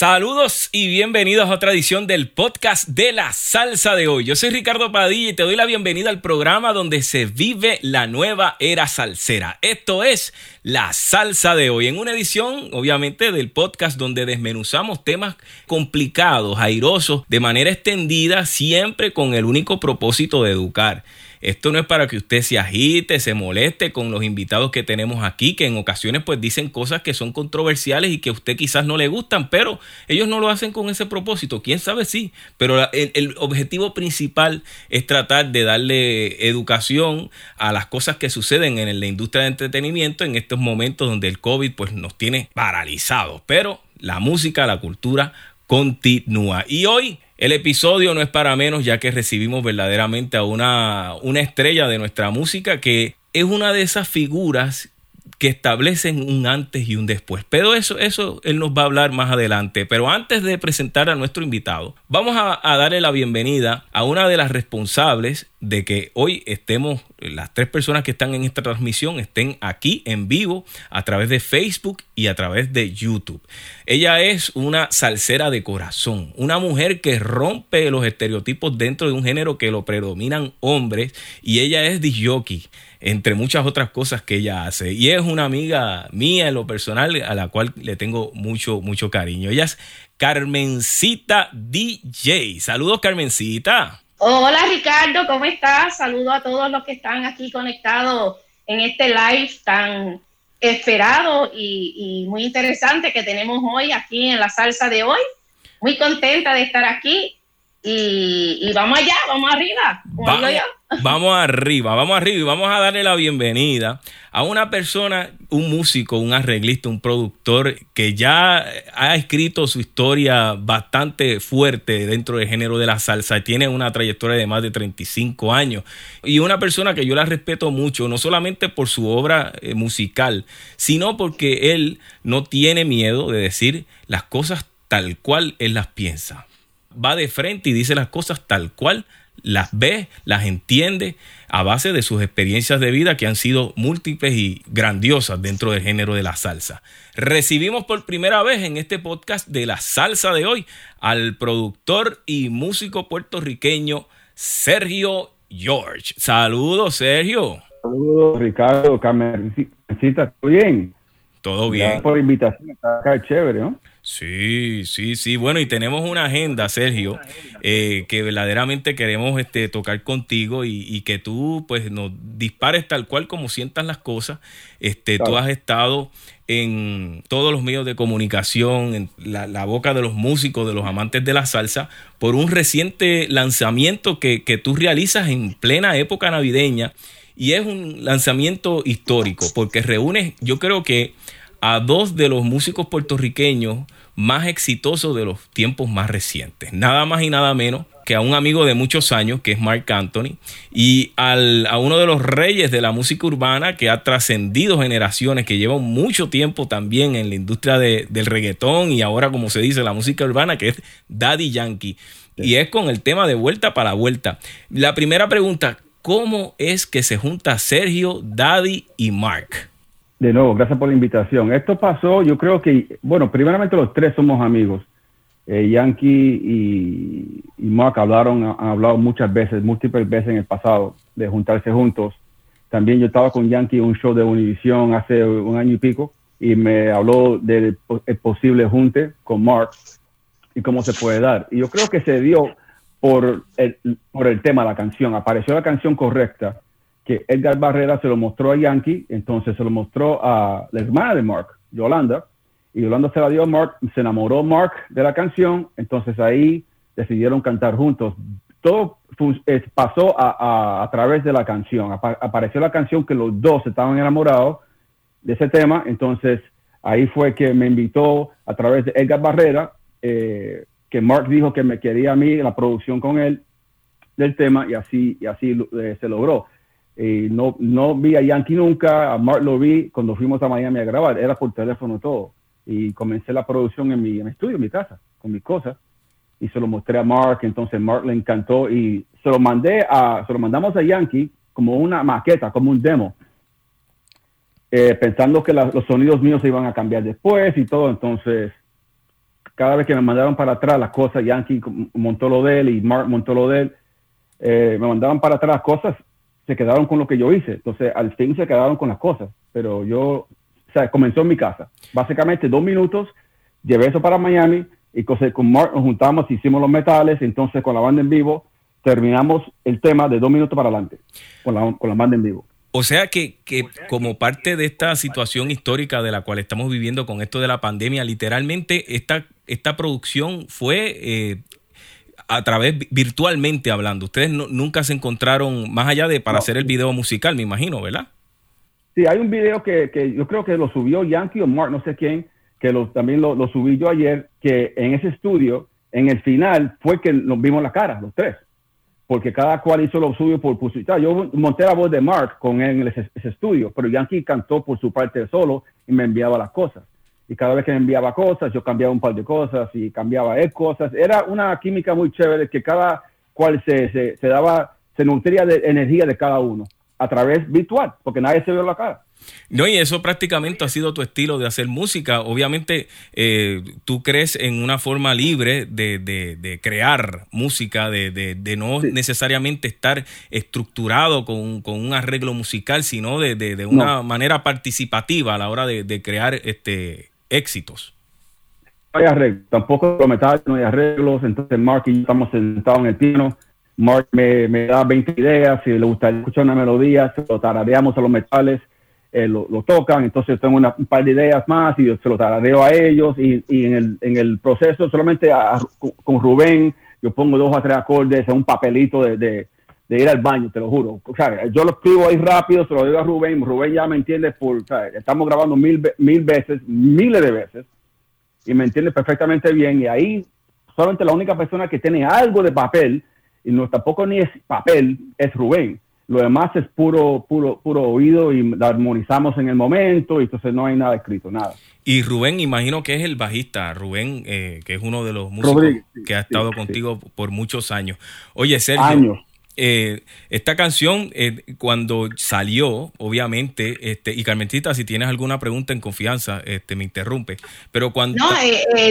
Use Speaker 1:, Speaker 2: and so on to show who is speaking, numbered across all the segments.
Speaker 1: Saludos y bienvenidos a otra edición del podcast de la salsa de hoy. Yo soy Ricardo Padilla y te doy la bienvenida al programa donde se vive la nueva era salsera. Esto es la salsa de hoy, en una edición obviamente del podcast donde desmenuzamos temas complicados, airosos, de manera extendida, siempre con el único propósito de educar. Esto no es para que usted se agite, se moleste con los invitados que tenemos aquí, que en ocasiones pues dicen cosas que son controversiales y que a usted quizás no le gustan, pero ellos no lo hacen con ese propósito. Quién sabe sí, pero el, el objetivo principal es tratar de darle educación a las cosas que suceden en la industria de entretenimiento en estos momentos donde el COVID pues nos tiene paralizados. Pero la música, la cultura continúa. Y hoy el episodio no es para menos ya que recibimos verdaderamente a una, una estrella de nuestra música que es una de esas figuras que establecen un antes y un después. Pero eso, eso él nos va a hablar más adelante. Pero antes de presentar a nuestro invitado, vamos a, darle la bienvenida a una de las responsables de que hoy estemos, las tres personas que están en esta transmisión estén aquí en vivo a través de Facebook y a través de YouTube. Ella es una salsera de corazón, una mujer que rompe los estereotipos dentro de un género que lo predominan hombres y ella es disjockey entre muchas otras cosas que ella hace. Y es una amiga mía en lo personal a la cual le tengo mucho, mucho cariño. Ella es Carmencita DJ. Saludos, Carmencita.
Speaker 2: Hola, Ricardo, ¿cómo estás? Saludo a todos los que están aquí conectados en este live tan esperado y, muy interesante que tenemos hoy aquí en la salsa de hoy. Muy contenta de estar aquí y, vamos allá, vamos arriba.
Speaker 1: Vamos arriba, vamos arriba y vamos a darle la bienvenida a una persona, un músico, un arreglista, un productor que ya ha escrito su historia bastante fuerte dentro del género de la salsa. Tiene una trayectoria de más de 35 años y una persona que yo la respeto mucho, no solamente por su obra eh, musical, sino porque él no tiene miedo de decir las cosas tal cual él las piensa va de frente y dice las cosas tal cual las ve, las entiende a base de sus experiencias de vida que han sido múltiples y grandiosas dentro del género de la salsa. Recibimos por primera vez en este podcast de la salsa de hoy al productor y músico puertorriqueño Sergio George. Saludos, Sergio.
Speaker 3: Saludos, Ricardo, Camercita, ¿todo bien?
Speaker 1: Todo bien.
Speaker 3: Gracias por la invitación, está acá chévere, ¿no?
Speaker 1: Sí, sí, sí. Bueno, y tenemos una agenda, Sergio, eh, que verdaderamente queremos este, tocar contigo y, que tú pues nos dispares tal cual como sientas las cosas. Este, Tú has estado en todos los medios de comunicación, en la, boca de los músicos, de los amantes de la salsa, por un reciente lanzamiento que, que tú realizas en plena época navideña. Y es un lanzamiento histórico porque reúne, yo creo que a dos de los músicos puertorriqueños más exitosos de los tiempos más recientes. Nada más y nada menos que a un amigo de muchos años, que es Mark Anthony, y al, a uno de los reyes de la música urbana que ha trascendido generaciones, que lleva mucho tiempo también en la industria del reggaetón y ahora, como se dice, la música urbana, que es Daddy Yankee. Y es con el tema de vuelta para vuelta. La primera pregunta, ¿cómo es que se junta Sergio, Daddy y Mark?
Speaker 3: De nuevo, gracias por la invitación. Esto pasó, yo creo que, bueno, primeramente los tres somos amigos. Eh, Yankee y, Mark hablaron, han hablado muchas veces, múltiples veces en el pasado de juntarse juntos. También yo estaba con Yankee en un show de Univision hace un año y pico y me habló del posible junte con Mark y cómo se puede dar. Y yo creo que se dio por el, por el tema la canción. Apareció la canción correcta que Edgar Barrera se lo mostró a Yankee, entonces se lo mostró a la hermana de Mark, Yolanda, y Yolanda se la dio a Mark, se enamoró Mark de la canción, entonces ahí decidieron cantar juntos. Todo pasó a, través de la canción, apareció la canción que los dos estaban enamorados de ese tema, entonces ahí fue que me invitó a través de Edgar Barrera, eh, que Mark dijo que me quería a mí, la producción con él del tema, y así, y así eh, se logró. Eh, no, no vi a Yankee nunca, a Mark lo vi cuando fuimos a Miami a grabar, era por teléfono todo. Y comencé la producción en mi, estudio, en mi casa, con mis cosas. Y se lo mostré a Mark, entonces Mark le encantó y se lo mandé a, se lo mandamos a Yankee como una maqueta, como un demo. Eh, pensando que los sonidos míos se iban a cambiar después y todo, entonces cada vez que me mandaron para atrás las cosas, Yankee montó lo de él y Mark montó lo de él, eh, me mandaban para atrás cosas, se quedaron con lo que yo hice. Entonces, al fin se quedaron con las cosas. Pero yo, o sea, comenzó en mi casa. Básicamente, dos minutos, llevé eso para Miami y con Mark nos juntamos, hicimos los metales. Entonces, con la banda en vivo, terminamos el tema de dos minutos para adelante, con la, con la banda en vivo.
Speaker 1: O sea que, que, como parte de esta situación histórica de la cual estamos viviendo con esto de la pandemia, literalmente esta, esta producción fue eh, a través virtualmente hablando. Ustedes nunca se encontraron más allá de para hacer el video musical, me imagino, ¿verdad?
Speaker 3: Sí, hay un video que, que yo creo que lo subió Yankee o Mark, no sé quién, que lo, también lo, lo subí yo ayer, que en ese estudio, en el final, fue que nos vimos la cara, los tres porque cada cual hizo lo suyo por, su... Yo monté la voz de Mark con él en ese, estudio, pero Yankee cantó por su parte solo y me enviaba las cosas. Y cada vez que me enviaba cosas, yo cambiaba un par de cosas y cambiaba él cosas. Era una química muy chévere que cada cual se, se, se daba, se nutría de energía de cada uno a través virtual, porque nadie se vio la cara.
Speaker 1: No, y eso prácticamente ha sido tu estilo de hacer música. Obviamente, eh, tú crees en una forma libre de, de, crear música, de, de no necesariamente estar estructurado con, con, un arreglo musical, sino de, una manera participativa a la hora de, crear este éxitos.
Speaker 3: No hay arreglos, tampoco lo metal, no hay arreglos. Entonces, Mark y yo estamos sentados en el piano. Mark me, me da 20 ideas, si le gustaría escuchar una melodía, se lo tarareamos a los metales eh, lo, tocan, entonces tengo un par de ideas más y se lo taradeo a ellos y, en, el, en, el, proceso solamente con Rubén yo pongo dos o tres acordes en un papelito de, ir al baño, te lo juro. O sea, yo lo escribo ahí rápido, se lo digo a Rubén, Rubén ya me entiende, por, estamos grabando mil, mil veces, miles de veces, y me entiende perfectamente bien, y ahí solamente la única persona que tiene algo de papel, y no tampoco ni es papel, es Rubén lo demás es puro, puro, puro oído y armonizamos en el momento y entonces no hay nada escrito, nada.
Speaker 1: Y Rubén, imagino que es el bajista, Rubén, eh, que es uno de los músicos que ha estado contigo por muchos años. Oye, Sergio, eh, esta canción eh, cuando salió, obviamente, este, y Carmentita, si tienes alguna pregunta en confianza, este, me interrumpe. Pero cuando
Speaker 2: no,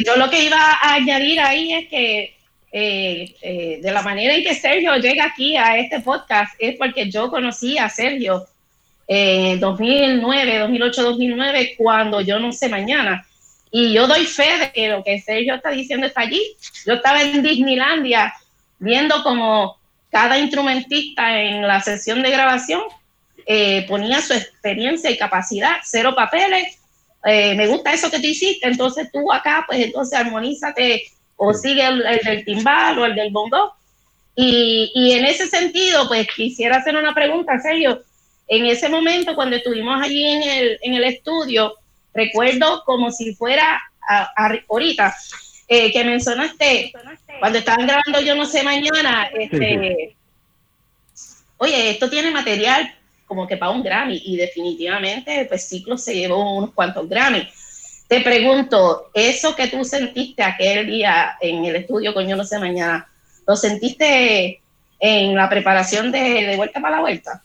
Speaker 2: yo lo que iba a añadir ahí es que eh, eh, de la manera en que Sergio llega aquí a este podcast es porque yo conocí a Sergio en 2009, 2008, 2009, cuando yo no sé mañana. Y yo doy fe de que lo que Sergio está diciendo está allí. Yo estaba en Disneylandia viendo como cada instrumentista en la sesión de grabación eh, ponía su experiencia y capacidad, cero papeles. me gusta eso que tú hiciste, entonces tú acá, pues entonces armonízate o sigue el, del timbal o el del bongo. Y, y, en ese sentido, pues quisiera hacer una pregunta, Sergio. En ese momento, cuando estuvimos allí en el, en el estudio, recuerdo como si fuera ahorita, eh, que mencionaste, cuando estaban grabando Yo No sé Mañana, este, oye, esto tiene material como que para un Grammy y definitivamente, pues Ciclo se llevó unos cuantos Grammy. Te pregunto, eso que tú sentiste aquel día en el estudio con Yo No sé Mañana, ¿lo sentiste en la preparación de, Vuelta para la Vuelta?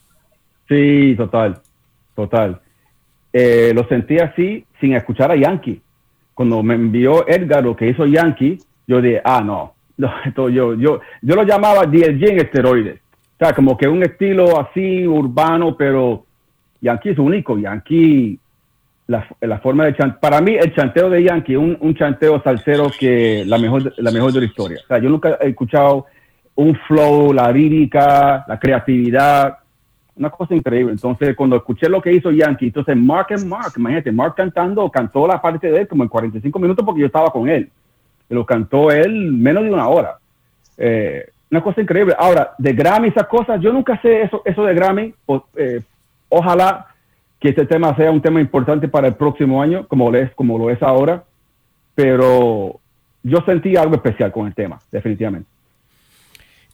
Speaker 3: Sí, total, total. Eh, lo sentí así sin escuchar a Yankee. Cuando me envió Edgar lo que hizo Yankee, yo dije, ah, no, yo, yo, yo lo llamaba DJ en esteroides. O sea, como que un estilo así urbano, pero Yankee es único. Yankee la, la, forma de chanteo. Para mí, el chanteo de Yankee, un, un chanteo salsero que la mejor, la mejor de la historia. O sea, yo nunca he escuchado un flow, la lírica, la creatividad, una cosa increíble. Entonces, cuando escuché lo que hizo Yankee, entonces Mark and Mark, imagínate, Mark cantando, cantó la parte de él como en 45 minutos porque yo estaba con él. Lo cantó él menos de una hora. Eh, una cosa increíble. Ahora, de Grammy, esas cosas, yo nunca sé eso, eso de Grammy. Eh, ojalá que este tema sea un tema importante para el próximo año, como lo es, como lo es ahora, pero yo sentí algo especial con el tema, definitivamente.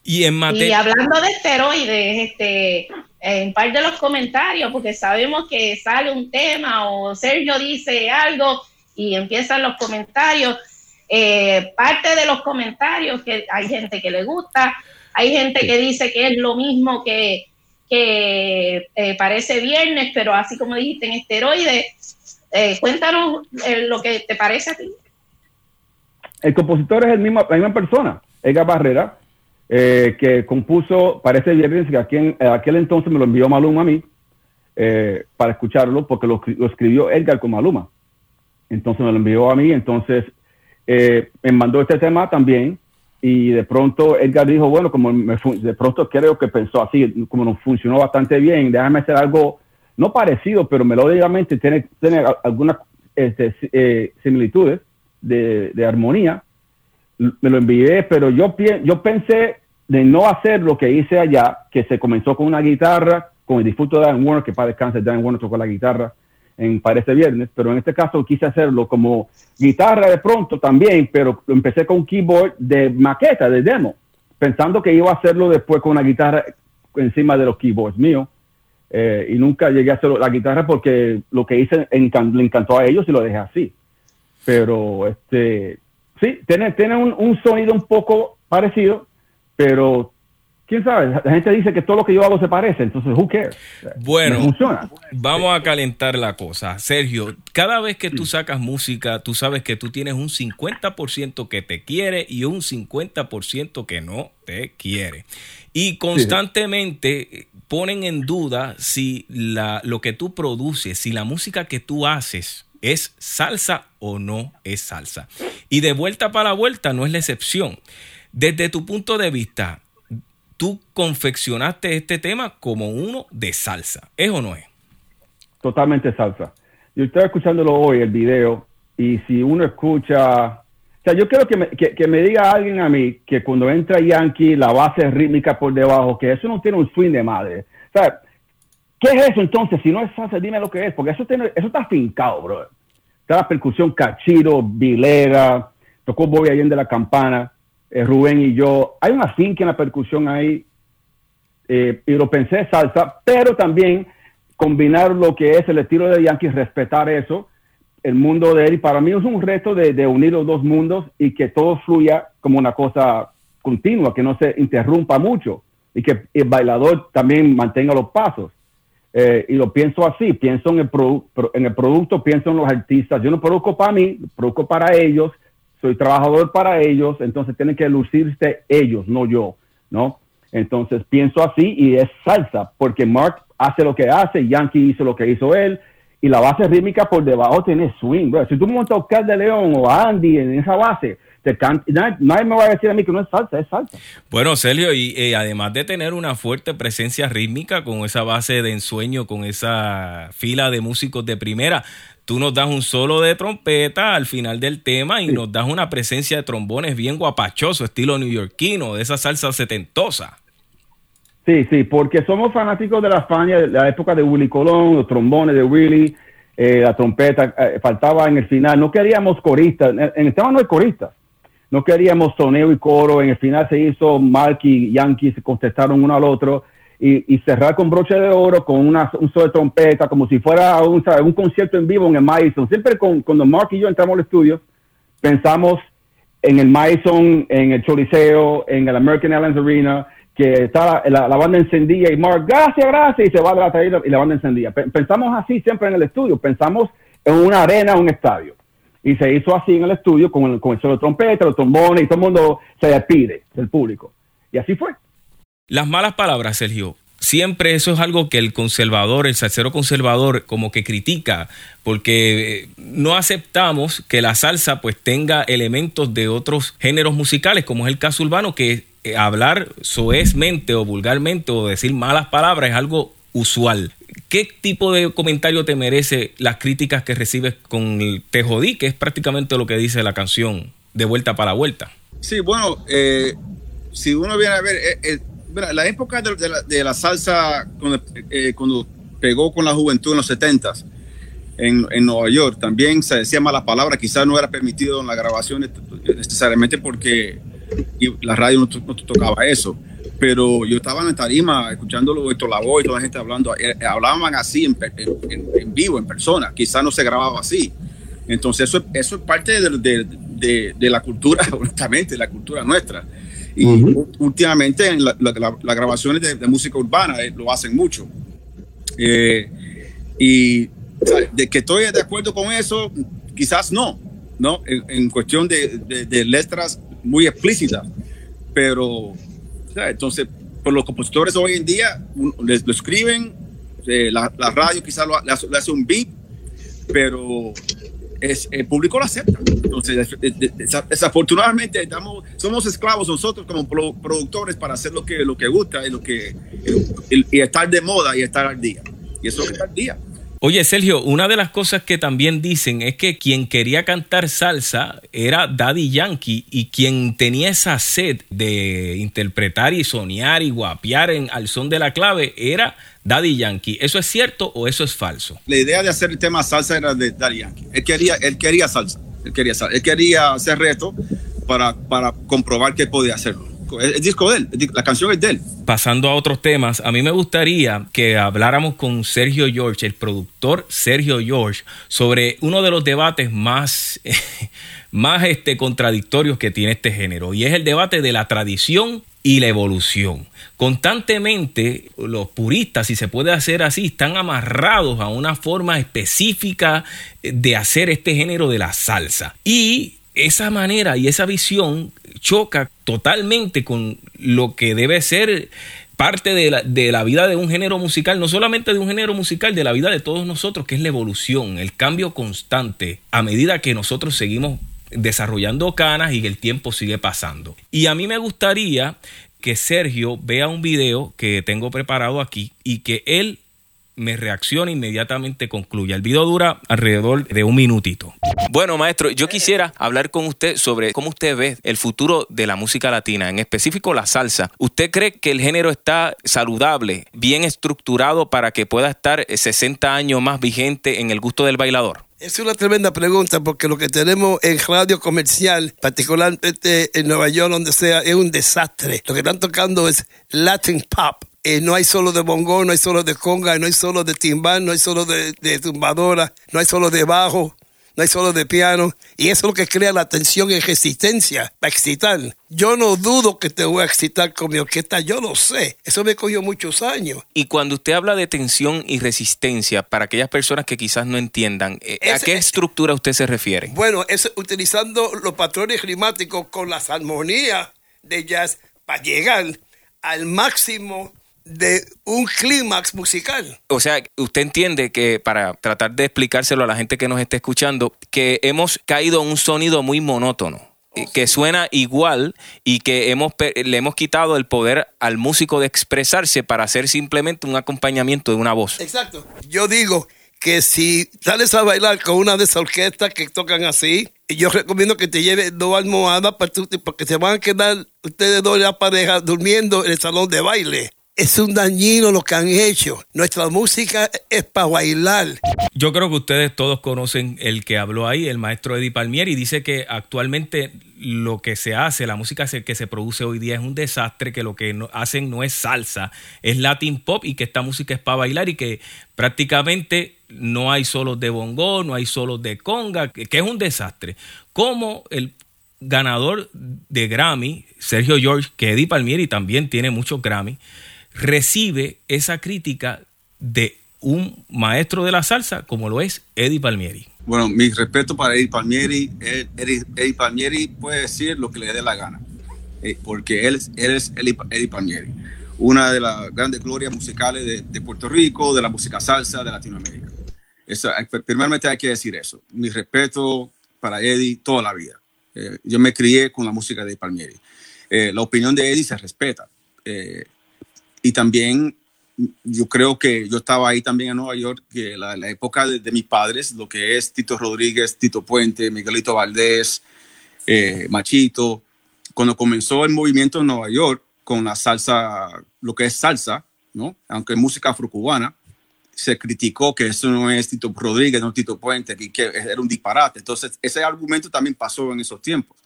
Speaker 2: Y, en y hablando de esteroides, este, en parte de los comentarios, porque sabemos que sale un tema o Sergio dice algo y empiezan los comentarios, eh, parte de los comentarios que hay gente que le gusta, hay gente que dice que es lo mismo que, que eh, parece viernes, pero así como dijiste, en esteroides. Eh, cuéntanos eh, lo que te parece a ti.
Speaker 3: el compositor es el mismo, la misma persona, Edgar Barrera, eh, que compuso, parece viernes, que aquí en aquel entonces me lo envió Maluma a mí eh, para escucharlo, porque lo, escribió Edgar con Maluma. Entonces me lo envió a mí, entonces eh, me mandó este tema también. Y de pronto Edgar dijo, bueno, como de pronto creo que pensó así, como nos funcionó bastante bien, déjame hacer algo no parecido, pero melódicamente tiene, tiene algunas este, similitudes de, de armonía me lo envié, pero yo, yo pensé de no hacer lo que hice allá, que se comenzó con una guitarra, con el disfruto de Dan Warner, que para descansar, Dan Warner tocó la guitarra en Parece Viernes, pero en este caso quise hacerlo como guitarra de pronto también, pero empecé con un keyboard de maqueta, de demo, pensando que iba a hacerlo después con una guitarra encima de los keyboards míos. Eh, y nunca llegué a hacer la guitarra porque lo que hice le encantó a ellos y lo dejé así. Pero este, Sí, tiene, tiene un, sonido un poco parecido, pero quién sabe, la gente dice que todo lo que yo hago se parece, entonces who cares?
Speaker 1: Bueno, vamos a calentar la cosa. Sergio, cada vez que tú sacas música, tú sabes que tú tienes un 50% que te quiere y un 50% que no te quiere. Y constantemente ponen en duda si la, lo que tú produces, si la música que tú haces ¿Es salsa o no es salsa? Y de vuelta para la vuelta no es la excepción. Desde tu punto de vista, tú confeccionaste este tema como uno de salsa. ¿Es o no es?
Speaker 3: Totalmente salsa. Yo estoy escuchándolo hoy, el video, y si uno escucha... O sea, yo quiero que me, que, me diga alguien a mí que cuando entra Yankee, la base rítmica por debajo, que eso no tiene un swing de madre. O sea, ¿Qué es eso entonces? Si no es salsa, dime lo que es, porque eso, tiene, eso está fincado, bro. Está la percusión cachiro, vilera, tocó Bobby de la campana, eh, Rubén y yo. Hay una finca en la percusión ahí, eh, y lo pensé salsa, pero también combinar lo que es el estilo de Yankee, respetar eso, el mundo de él. Y para mí es un reto de, de unir los dos mundos y que todo fluya como una cosa continua, que no se interrumpa mucho y que el bailador también mantenga los pasos. Eh, y lo pienso así, pienso en el, en el producto, pienso en los artistas. Yo no produzco para mí, produzco para ellos, soy trabajador para ellos, entonces tienen que lucirse ellos, no yo, ¿no? Entonces pienso así y es salsa, porque Mark hace lo que hace, Yankee hizo lo que hizo él, y la base rítmica por debajo tiene swing. Si tú montas a Oscar de León o a Andy en esa base, nadie, me va a decir a mí que no es salsa, es salsa.
Speaker 1: Bueno, Celio, y eh, además de tener una fuerte presencia rítmica con esa base de ensueño, con esa fila de músicos de primera, tú nos das un solo de trompeta al final del tema y nos das una presencia de trombones bien guapachoso, estilo neoyorquino, de esa salsa setentosa.
Speaker 3: Sí, sí, porque somos fanáticos de la España, de la época de Willy Colón, los trombones de Willy, eh, la trompeta, eh, faltaba en el final. No queríamos coristas, en el tema no hay coristas no queríamos soneo y coro, en el final se hizo Mark y Yankee, se contestaron uno al otro y, cerrar con broche de oro, con una, un solo de trompeta, como si fuera un, un concierto en vivo en el Madison. Siempre con, cuando Mark y yo entramos al estudio, pensamos en el Madison, en el Choliseo, en el American Airlines Arena, que está la, banda encendida y Mark, gracias, gracias, y se va de la traída y la banda encendida. Pensamos así siempre en el estudio, pensamos en una arena, un estadio. Y se hizo así en el estudio con el, con el solo trompeta, los trombones y todo el mundo se despide del público. Y así fue.
Speaker 1: Las malas palabras, Sergio. Siempre eso es algo que el conservador, el salsero conservador, como que critica, porque eh, no aceptamos que la salsa pues tenga elementos de otros géneros musicales, como es el caso urbano, que eh, hablar soezmente o vulgarmente o decir malas palabras es algo usual. ¿Qué tipo de comentario te merece las críticas que recibes con el Te jodí, que es prácticamente lo que dice la canción de vuelta para vuelta?
Speaker 4: Sí, bueno, eh, si uno viene a ver, eh, eh, la época de, la, salsa cuando, pegó con la juventud en los 70 en, en, Nueva York, también se decía malas palabras, quizás no era permitido en las grabaciones necesariamente porque la radio no tocaba eso pero yo estaba en la tarima escuchándolo esto la voz y toda la gente hablando, eh, eh, hablaban así en, en, vivo, en persona, quizás no se grababa así. Entonces eso, eso es parte de, de, de, la cultura, honestamente, la cultura nuestra. Y últimamente en las grabaciones de, música urbana eh, lo hacen mucho. y de que estoy de acuerdo con eso, quizás no, ¿no? En, cuestión de, letras muy explícitas. Pero, entonces, por los compositores hoy en día, les lo escriben, eh, la, radio quizás le hace un beat, pero el público lo acepta. Entonces, desafortunadamente, estamos, somos esclavos nosotros como productores para hacer lo que, lo que gusta y, lo que, y, estar de moda y estar al día. Y eso es al día.
Speaker 1: Oye, Sergio, una de las cosas que también dicen es que quien quería cantar salsa era Daddy Yankee y quien tenía esa sed de interpretar y soñar y guapear en, al son de la clave era Daddy Yankee. ¿Eso es cierto o eso es falso?
Speaker 4: La idea de hacer el tema salsa era de Daddy Yankee. Él quería, él quería salsa. Él quería, él quería hacer reto para, para comprobar que podía hacerlo el, disco de él, la canción es de él.
Speaker 1: Pasando a otros temas, a mí me gustaría que habláramos con Sergio George, el productor Sergio George, sobre uno de los debates más, más este, contradictorios que tiene este género, y es el debate de la tradición y la evolución. Constantemente los puristas, si se puede hacer así, están amarrados a una forma específica de hacer este género de la salsa. Y esa manera y esa visión choca totalmente con lo que debe ser parte de la, de la, vida de un género musical, no solamente de un género musical, de la vida de todos nosotros, que es la evolución, el cambio constante a medida que nosotros seguimos desarrollando canas y el tiempo sigue pasando. Y a mí me gustaría que Sergio vea un video que tengo preparado aquí y que él me reacciona inmediatamente concluya. El video dura alrededor de un minutito. Bueno, maestro, yo quisiera hablar con usted sobre cómo usted ve el futuro de la música latina, en específico la salsa. ¿Usted cree que el género está saludable, bien estructurado para que pueda estar 60 años más vigente en el gusto del bailador?
Speaker 5: Es una tremenda pregunta porque lo que tenemos en radio comercial, particularmente en Nueva York, donde sea, es un desastre. Lo que están tocando es Latin pop. Eh, no hay solo de bongo, no hay solo de conga, no hay solo de timbal, no hay solo de, de tumbadora, no hay solo de bajo, no hay solo de piano. Y eso es lo que crea la tensión y resistencia para excitar. Yo no dudo que te voy a excitar con mi orquesta, yo lo sé. Eso me cogió muchos años.
Speaker 1: Y cuando usted habla de tensión y resistencia, para aquellas personas que quizás no entiendan, eh, ¿a qué estructura usted se refiere?
Speaker 5: Bueno, es utilizando los patrones climáticos con las armonías de jazz para llegar al máximo de un clímax musical.
Speaker 1: O sea, usted entiende que para tratar de explicárselo a la gente que nos esté escuchando, que hemos caído en un sonido muy monótono. Oh, que suena igual y que hemos, le hemos quitado el poder al músico de expresarse para hacer simplemente un acompañamiento de una voz.
Speaker 5: Exacto. Yo digo que si sales a bailar con una de esas orquestas que tocan así, yo recomiendo que te lleves dos almohadas porque se van a quedar ustedes dos la pareja durmiendo en el salón de baile es un dañino lo que han hecho. Nuestra música es para bailar.
Speaker 1: Yo creo que ustedes todos conocen el que habló ahí, el maestro Eddie Palmieri, dice que actualmente lo que se hace, la música que se produce hoy día es un desastre, que lo que hacen no es salsa, es Latin pop y que esta música es para bailar y que prácticamente no hay solos de bongo, no hay solos de conga, que, es un desastre. Como el ganador de Grammy, Sergio George, que Eddie Palmieri también tiene muchos Grammy, recibe esa crítica de un maestro de la salsa como lo es Eddie Palmieri.
Speaker 4: Bueno, mi respeto para Eddie Palmieri. Eddie, Palmieri puede decir lo que le dé la gana, eh, porque él, él es Eddie, Palmieri, una de las grandes glorias musicales de, Puerto Rico, de la música salsa de Latinoamérica. Eso, eh, primeramente hay que decir eso. Mi respeto para Eddie toda la vida. Eh, yo me crié con la música de Palmieri. la opinión de Eddie se respeta y también yo creo que yo estaba ahí también en Nueva York, que la, la época de, mis padres, lo que es Tito Rodríguez, Tito Puente, Miguelito Valdés, eh, Machito, cuando comenzó el movimiento en Nueva York con la salsa, lo que es salsa, ¿no? aunque es música afrocubana, se criticó que eso no es Tito Rodríguez, no Tito Puente, que, que era un disparate. Entonces, ese argumento también pasó en esos tiempos.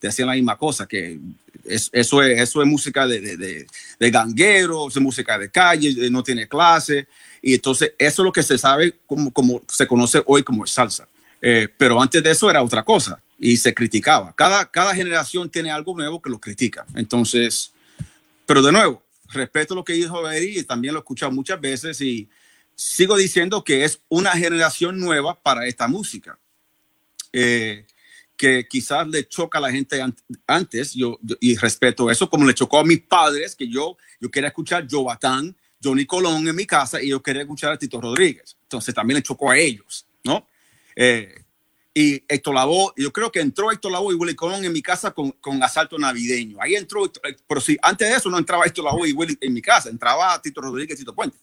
Speaker 4: Te hacían la misma cosa, que eso, es, eso es música de, de, de, ganguero, es música de calle, no tiene clase. Y entonces eso es lo que se sabe como, como se conoce hoy como salsa. Eh, pero antes de eso era otra cosa y se criticaba. Cada, cada generación tiene algo nuevo que lo critica. Entonces, pero de nuevo, respeto lo que dijo Eddie y también lo he escuchado muchas veces y sigo diciendo que es una generación nueva para esta música. Eh, que quizás le choca a la gente antes, yo, y respeto eso, como le chocó a mis padres, que yo, yo quería escuchar Jovatán, Johnny Colón en mi casa y yo quería escuchar a Tito Rodríguez. Entonces también le chocó a ellos, ¿no? Eh, y Héctor Lavoe, yo creo que entró Héctor Lavoe y Willy Colón en mi casa con, con asalto navideño. Ahí entró, pero si antes de eso no entraba Héctor Lavoe y Willy en mi casa, entraba Tito Rodríguez y Tito Puente.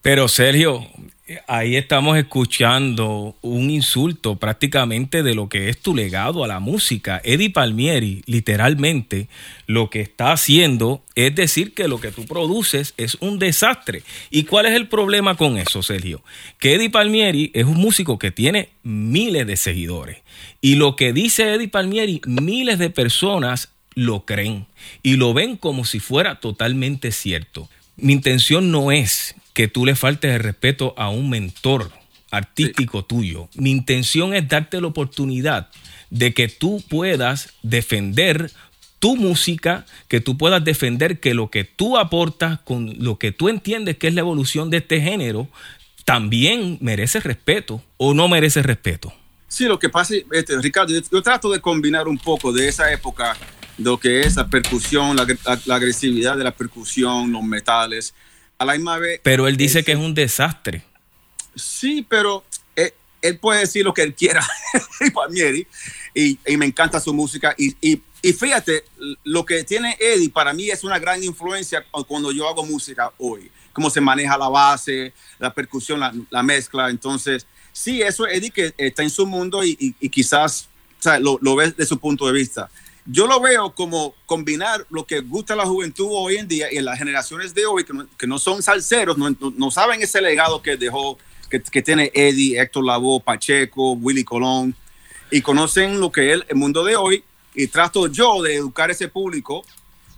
Speaker 1: Pero Sergio, ahí estamos escuchando un insulto prácticamente de lo que es tu legado a la música. Eddie Palmieri, literalmente, lo que está haciendo es decir que lo que tú produces es un desastre. ¿Y cuál es el problema con eso, Sergio? Que Eddie Palmieri es un músico que tiene miles de seguidores. Y lo que dice Eddie Palmieri, miles de personas lo creen y lo ven como si fuera totalmente cierto. Mi intención no es que tú le faltes el respeto a un mentor artístico tuyo. Mi intención es darte la oportunidad de que tú puedas defender tu música, que tú puedas defender que lo que tú aportas con lo que tú entiendes que es la evolución de este género, también merece respeto o no merece respeto.
Speaker 4: Sí, lo que pasa, este, Ricardo, yo, trato de combinar un poco de esa época, lo que es la percusión, la agresividad de la percusión, los metales, a la misma vez.
Speaker 1: Pero él dice que es un desastre.
Speaker 4: Sí, pero él, puede decir lo que él quiera, y, y, me encanta su música. Y, y, y, fíjate, lo que tiene Eddie para mí es una gran influencia cuando yo hago música hoy. Cómo se maneja la base, la percusión, la, la mezcla. Entonces, sí, eso es Eddie que está en su mundo y, quizás lo, lo ves de su punto de vista yo lo veo como combinar lo que gusta a la juventud hoy en día y en las generaciones de hoy que no, son salseros, no, saben ese legado que dejó, que, tiene Eddie, Héctor Lavoe, Pacheco, Willy Colón, y conocen lo que es el mundo de hoy. Y trato yo de educar ese público,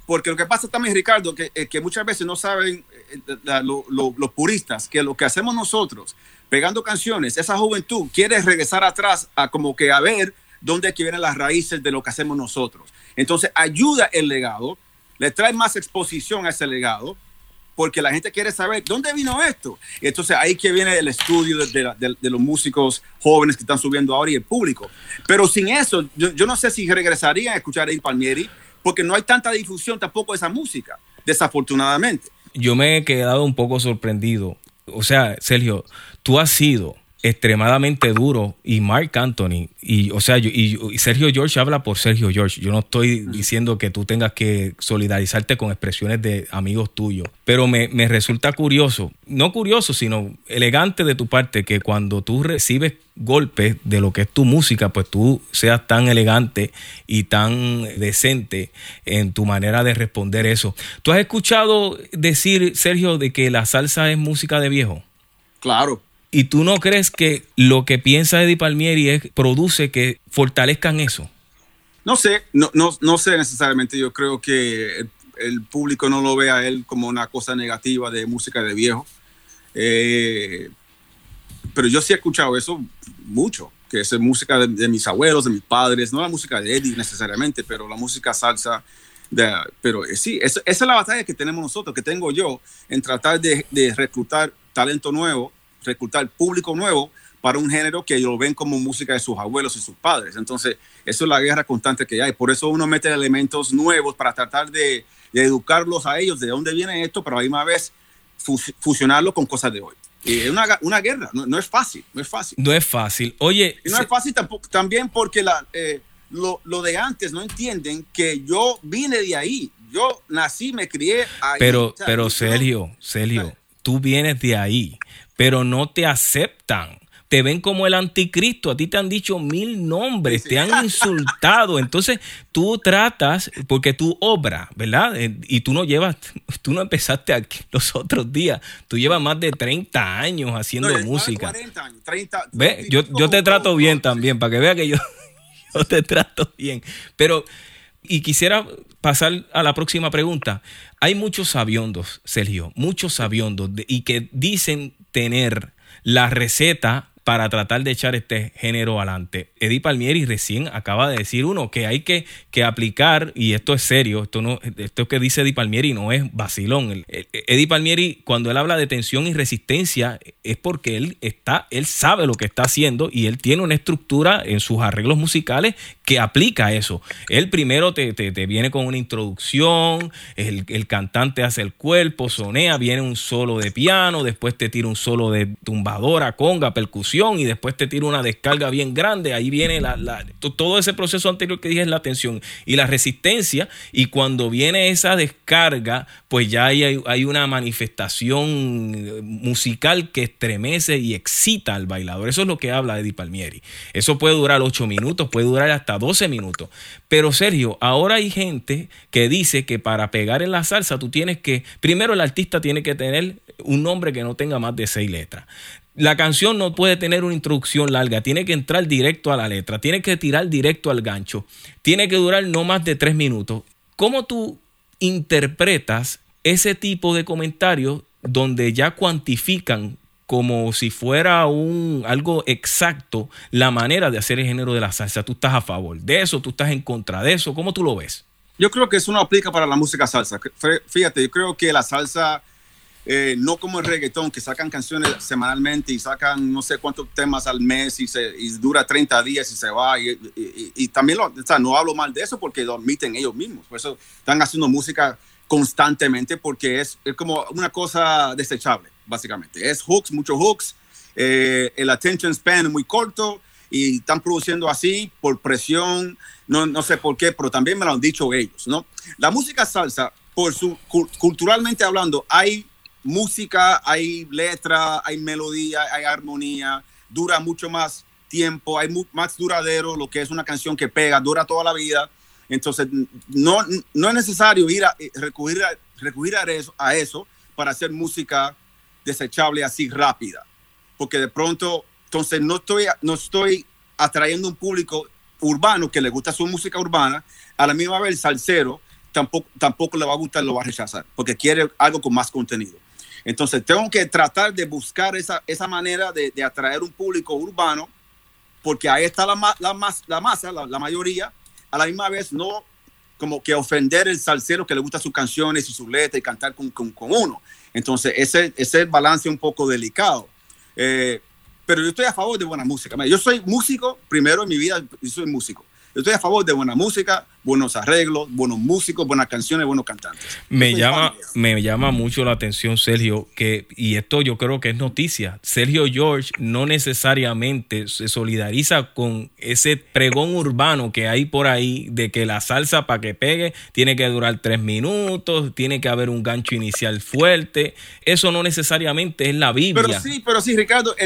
Speaker 4: porque lo que pasa también, Ricardo, que, eh, que muchas veces no saben eh, los puristas que lo que hacemos nosotros, pegando canciones, esa juventud quiere regresar atrás a como que a ver dónde que vienen las raíces de lo que hacemos nosotros. Entonces, ayuda el legado, le trae más exposición a ese legado, porque la gente quiere saber dónde vino esto. Y entonces ahí que viene el estudio de, los músicos jóvenes que están subiendo ahora y el público. Pero sin eso, yo, no sé si regresarían a escuchar a El Palmieri, porque no hay tanta difusión tampoco de esa música, desafortunadamente.
Speaker 1: Yo me he quedado un poco sorprendido. O sea, Sergio, tú has sido extremadamente duro y Mark Anthony y o sea y, Sergio George habla por Sergio George. Yo no estoy diciendo que tú tengas que solidarizarte con expresiones de amigos tuyos pero me, me resulta curioso no curioso sino elegante de tu parte que cuando tú recibes golpes de lo que es tu música pues tú seas tan elegante y tan decente en tu manera de responder eso. Tú has escuchado decir Sergio de que la salsa es música de viejo
Speaker 4: claro
Speaker 1: ¿Y tú no crees que lo que piensa Eddie Palmieri produce que fortalezcan eso?
Speaker 4: No sé, no, no, no sé necesariamente. Yo creo que el, público no lo ve a él como una cosa negativa de música de viejo. Eh, pero yo sí he escuchado eso mucho, que es música de, mis abuelos, de mis padres, no la música de Eddie necesariamente, pero la música salsa. De, pero eh, sí, esa, es la batalla que tenemos nosotros, que tengo yo, en tratar de reclutar talento nuevo reclutar público nuevo para un género que lo ven como música de sus abuelos y sus padres. Entonces, eso es la guerra constante que hay. Por eso uno mete elementos nuevos para tratar de, educarlos a ellos de dónde viene esto, pero a la misma vez fusionarlo con cosas de hoy. Es una, una guerra, no, es fácil, no es fácil.
Speaker 1: No es fácil. Oye.
Speaker 4: no es fácil tampoco, también porque la, eh, lo, lo, de antes no entienden que yo vine de ahí. Yo nací, me crié ahí.
Speaker 1: Pero, pero Sergio, Sergio, tú vienes de ahí pero no te aceptan. Te ven como el anticristo, a ti te han dicho mil nombres, te han insultado. Entonces tú tratas, porque tú obra, ¿verdad? Eh, y tú no llevas, tú no empezaste aquí los otros días, tú llevas más de 30 años haciendo música. 40 años, 30, ¿Ve? Yo, yo te trato bien también, para que vea que yo, yo te trato bien. Pero, y quisiera pasar a la próxima pregunta. Hay muchos sabiondos, Sergio, muchos sabiondos, y que dicen tener la receta para tratar de echar este género adelante. Eddie Palmieri recién acaba de decir uno que hay que, que aplicar, y esto es serio, esto, no, esto que dice Eddie Palmieri no es vacilón. Eddie Palmieri, cuando él habla de tensión y resistencia, es porque él está, él sabe lo que está haciendo y él tiene una estructura en sus arreglos musicales que aplica eso. Él primero te, viene con una introducción, el, el, cantante hace el cuerpo, sonea, viene un solo de piano, después te tira un solo de tumbadora, conga, percusión y después te tira una descarga bien grande. Ahí viene la, todo ese proceso anterior que dije es la tensión y la resistencia y cuando viene esa descarga, pues ya hay, hay una manifestación musical que estremece y excita al bailador. Eso es lo que habla Eddie Palmieri. Eso puede durar ocho minutos, puede durar hasta 12 minutos. Pero Sergio, ahora hay gente que dice que para pegar en la salsa tú tienes que, primero el artista tiene que tener un nombre que no tenga más de seis letras. La canción no puede tener una introducción larga, tiene que entrar directo a la letra, tiene que tirar directo al gancho, tiene que durar no más de tres minutos. ¿Cómo tú interpretas ese tipo de comentarios donde ya cuantifican como si fuera un algo exacto la manera de hacer el género de la salsa. ¿Tú estás a favor de eso? ¿Tú estás en contra de eso? ¿Cómo tú lo ves?
Speaker 4: Yo creo que eso no aplica para la música salsa. Fíjate, yo creo que la salsa, eh, no como el reggaetón, que sacan canciones semanalmente y sacan no sé cuántos temas al mes y, se, dura 30 días y se va. Y, también lo, no hablo mal de eso porque lo admiten ellos mismos. Por eso están haciendo música constantemente porque es, es como una cosa desechable básicamente. Es hooks, muchos hooks, eh, el attention span muy corto y están produciendo así por presión, no, no sé por qué, pero también me lo han dicho ellos, ¿no? La música salsa, por su, culturalmente hablando, hay música, hay letra, hay melodía, hay armonía, dura mucho más tiempo, hay más duradero, lo que es una canción que pega, dura toda la vida. Entonces, no, no es necesario ir a eh, recurrir, a, recurrir a, eso, a eso para hacer música desechable así rápida. Porque de pronto, entonces no estoy, no estoy atrayendo un público urbano que le gusta su música urbana, a la misma vez el salsero tampoco, tampoco le va a gustar, lo va a rechazar, porque quiere algo con más contenido. Entonces tengo que tratar de buscar esa, esa manera de, de atraer un público urbano, porque ahí está la, la, la masa, la, la, mayoría, a la misma vez no como que ofender el salsero que le gusta sus canciones y su letra y cantar con, con, con uno. Entonces, ese, ese balance un poco delicado. Eh, pero yo estoy a favor de buena música. Yo soy músico, primero en mi vida, yo soy músico. Yo estoy a favor de buena música, buenos arreglos, buenos músicos, buenas canciones, buenos cantantes.
Speaker 1: Me llama, me llama mucho la atención, Sergio, que, y esto yo creo que es noticia, Sergio George no necesariamente se solidariza con ese pregón urbano que hay por ahí de que la salsa para que pegue tiene que durar tres minutos, tiene que haber un gancho inicial fuerte. Eso no necesariamente es la Biblia.
Speaker 4: Pero sí, pero sí, Ricardo,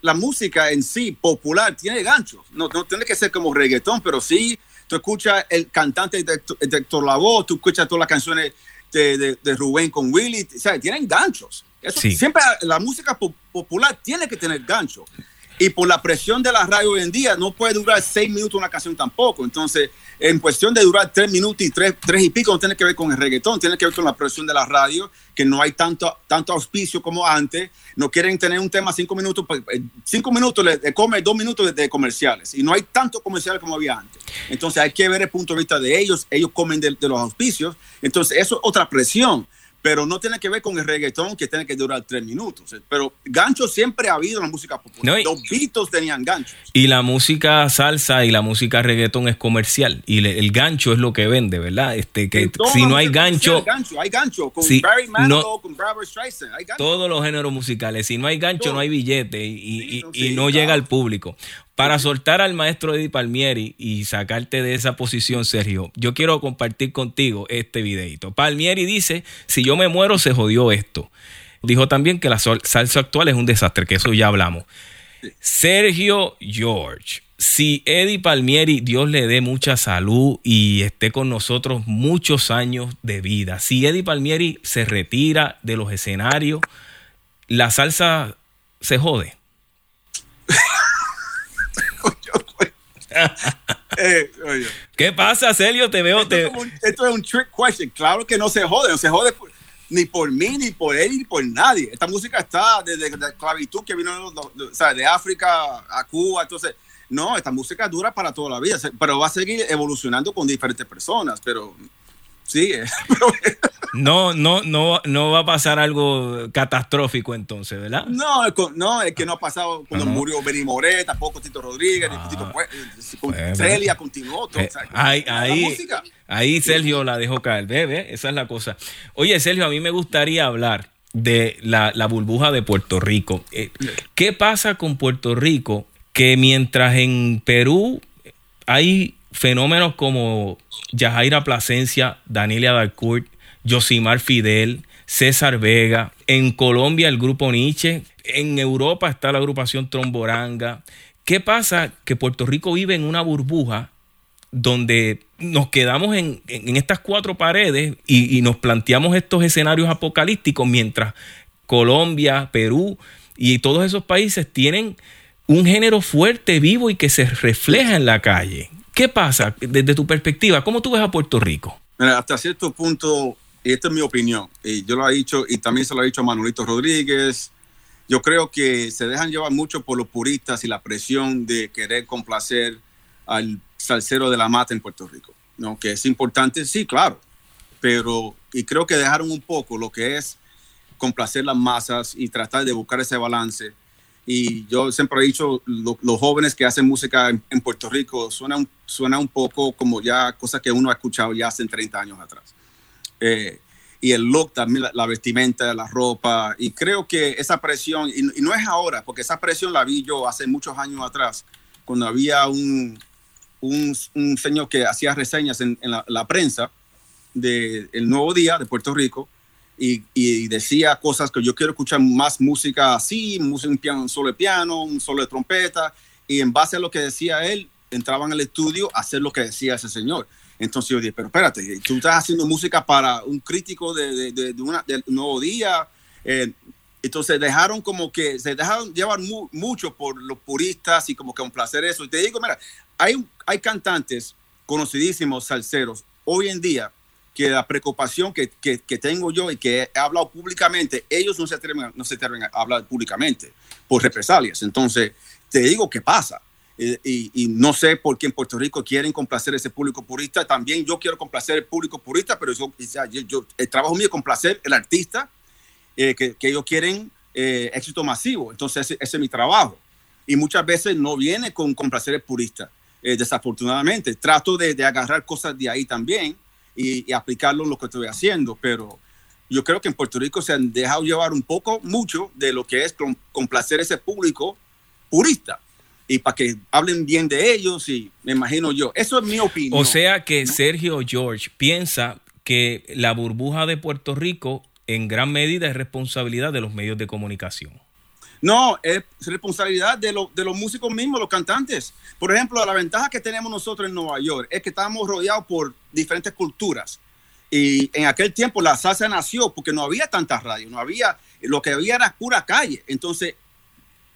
Speaker 4: la música en sí popular tiene ganchos. No, no tiene que ser como reggaetón, pero sí tú escuchas el cantante de, Héctor Lavoe, tú escuchas todas las canciones de, de, Rubén con Willy, o sea, tienen ganchos. Eso, Siempre la música popular tiene que tener ganchos. Y por la presión de la radio hoy en día, no puede durar seis minutos una canción tampoco. Entonces, en cuestión de durar tres minutos y tres, tres y pico, no tiene que ver con el reggaetón, tiene que ver con la presión de la radio, que no hay tanto, tanto auspicio como antes. No quieren tener un tema cinco minutos, pues, eh, cinco minutos le, come dos minutos de, comerciales. Y no hay tanto comerciales como había antes. Entonces, hay que ver el punto de vista de ellos. Ellos comen de, de los auspicios. Entonces, eso es otra presión pero no tiene que ver con el reggaetón que tiene que durar tres minutos. Pero gancho siempre ha habido en la música popular. Los Beatles tenían ganchos.
Speaker 1: Y la música salsa y la música reggaetón es comercial. Y el gancho es lo que vende, ¿verdad? Este, que si no hay gancho,
Speaker 4: Hay gancho. Con Barry Manilow, con Barbara Streisand. Hay
Speaker 1: gancho. Todos los géneros musicales. Si no hay gancho, no hay billete y, y, no llega al público. Para soltar al maestro Eddie Palmieri y sacarte de esa posición, Sergio, yo quiero compartir contigo este videito. Palmieri dice, si yo me muero, se jodió esto. Dijo también que la salsa actual es un desastre, que eso ya hablamos. Sergio George, si Eddie Palmieri, Dios le dé mucha salud y esté con nosotros muchos años de vida, si Eddie Palmieri se retira de los escenarios, la salsa se jode. Eh, ¿Qué pasa, Celio? Te veo.
Speaker 4: Esto, Es un, trick question. Claro que no se jode, no se jode ni por mí, ni por él, ni por nadie. Esta música está desde la esclavitud que vino de África a Cuba. Entonces, no, esta música dura para toda la vida, pero va a seguir evolucionando con diferentes personas. Pero sí.
Speaker 1: no, no, no, no va a pasar algo catastrófico entonces, ¿verdad?
Speaker 4: No, no, es que no ha pasado cuando murió Benny Moré, tampoco Tito Rodríguez, ni Tito pues, con Celia continuó. Todo,
Speaker 1: ahí, ahí, ahí Sergio la dejó caer, bebé, esa es la cosa. Oye, Sergio, a mí me gustaría hablar de la, la burbuja de Puerto Rico. Eh, ¿Qué pasa con Puerto Rico? Que mientras en Perú hay fenómenos como Yajaira Plasencia, Daniela Dalcourt, Josimar Fidel, César Vega, en Colombia el grupo Nietzsche, en Europa está la agrupación Tromboranga. ¿Qué pasa? Que Puerto Rico vive en una burbuja donde nos quedamos en, estas cuatro paredes y, nos planteamos estos escenarios apocalípticos mientras Colombia, Perú y todos esos países tienen un género fuerte, vivo y que se refleja en la calle. ¿Qué pasa desde tu perspectiva? ¿Cómo tú ves a Puerto Rico?
Speaker 4: hasta cierto punto, y esta es mi opinión, y yo lo he dicho y también se lo he dicho a Manuelito Rodríguez, yo creo que se dejan llevar mucho por los puristas y la presión de querer complacer al salsero de la mata en Puerto Rico, ¿no? Que es importante, sí, claro, pero y creo que dejaron un poco lo que es complacer las masas y tratar de buscar ese balance. Y yo siempre he dicho, los jóvenes que hacen música en, Puerto Rico suena un, suena un poco como ya cosas que uno ha escuchado ya hace 30 años atrás. Eh, y el look también, la, vestimenta, la ropa. Y creo que esa presión, y, y, no es ahora, porque esa presión la vi yo hace muchos años atrás, cuando había un, un, señor que hacía reseñas en, la, prensa del El Nuevo Día de Puerto Rico y, decía cosas que yo quiero escuchar más música así, un, piano, un solo de piano, un solo de trompeta, y en base a lo que decía él, entraban al estudio a hacer lo que decía ese señor. Entonces yo dije, pero espérate, tú estás haciendo música para un crítico de, de, de una, del Nuevo Día. Eh, entonces dejaron como que, se dejaron llevar mucho por los puristas y como que complacer eso. Y te digo, mira, hay, hay cantantes conocidísimos, salseros, hoy en día, que la preocupación que, que, tengo yo y que he hablado públicamente, ellos no se, atreven, no se atreven a hablar públicamente por represalias. Entonces, te digo qué pasa. Eh, y, no sé por qué en Puerto Rico quieren complacer ese público purista. También yo quiero complacer el público purista, pero yo, yo, el trabajo mío es complacer el artista eh, que, que, ellos quieren eh, éxito masivo. Entonces, ese, ese, es mi trabajo. Y muchas veces no viene con complacer el purista. Eh, desafortunadamente. Trato de, agarrar cosas de ahí también y, aplicarlo en lo que estoy haciendo, pero yo creo que en Puerto Rico se han dejado llevar un poco, mucho de lo que es complacer ese público purista y para que hablen bien de ellos y me imagino yo. Eso es mi opinión.
Speaker 1: O sea que Sergio George piensa que la burbuja de Puerto Rico en gran medida es responsabilidad de los medios de comunicación.
Speaker 4: No, es responsabilidad de, de los músicos mismos, los cantantes. Por ejemplo, la ventaja que tenemos nosotros en Nueva York es que estamos rodeados por diferentes culturas. Y en aquel tiempo la salsa nació porque no había tantas radios, no había, lo que había era pura calle. Entonces,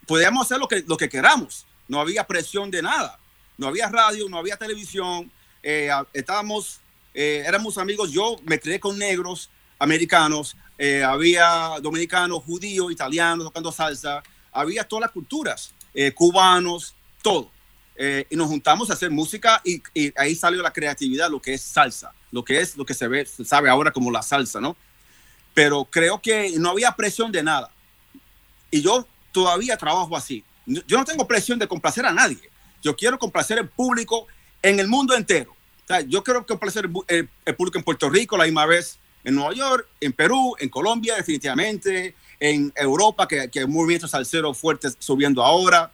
Speaker 4: podíamos hacer lo que, lo que queramos. No había presión de nada. No había radio, no había televisión. Eh, estábamos, eh, éramos amigos. Yo me crié con negros americanos. Eh, había dominicanos, judíos, italianos tocando salsa, había todas las culturas, eh, cubanos, todo. Eh, y nos juntamos a hacer música y, ahí salió la creatividad, lo que es salsa, lo que es lo que se ve, se sabe ahora como la salsa, ¿no? Pero creo que no había presión de nada. Y yo todavía trabajo así. Yo no tengo presión de complacer a nadie. Yo quiero complacer al público en el mundo entero. yo quiero complacer el, el público en Puerto Rico, la misma vez en Nueva York, en Perú, en Colombia, definitivamente, en Europa, que, que hay movimientos salseros fuertes subiendo ahora.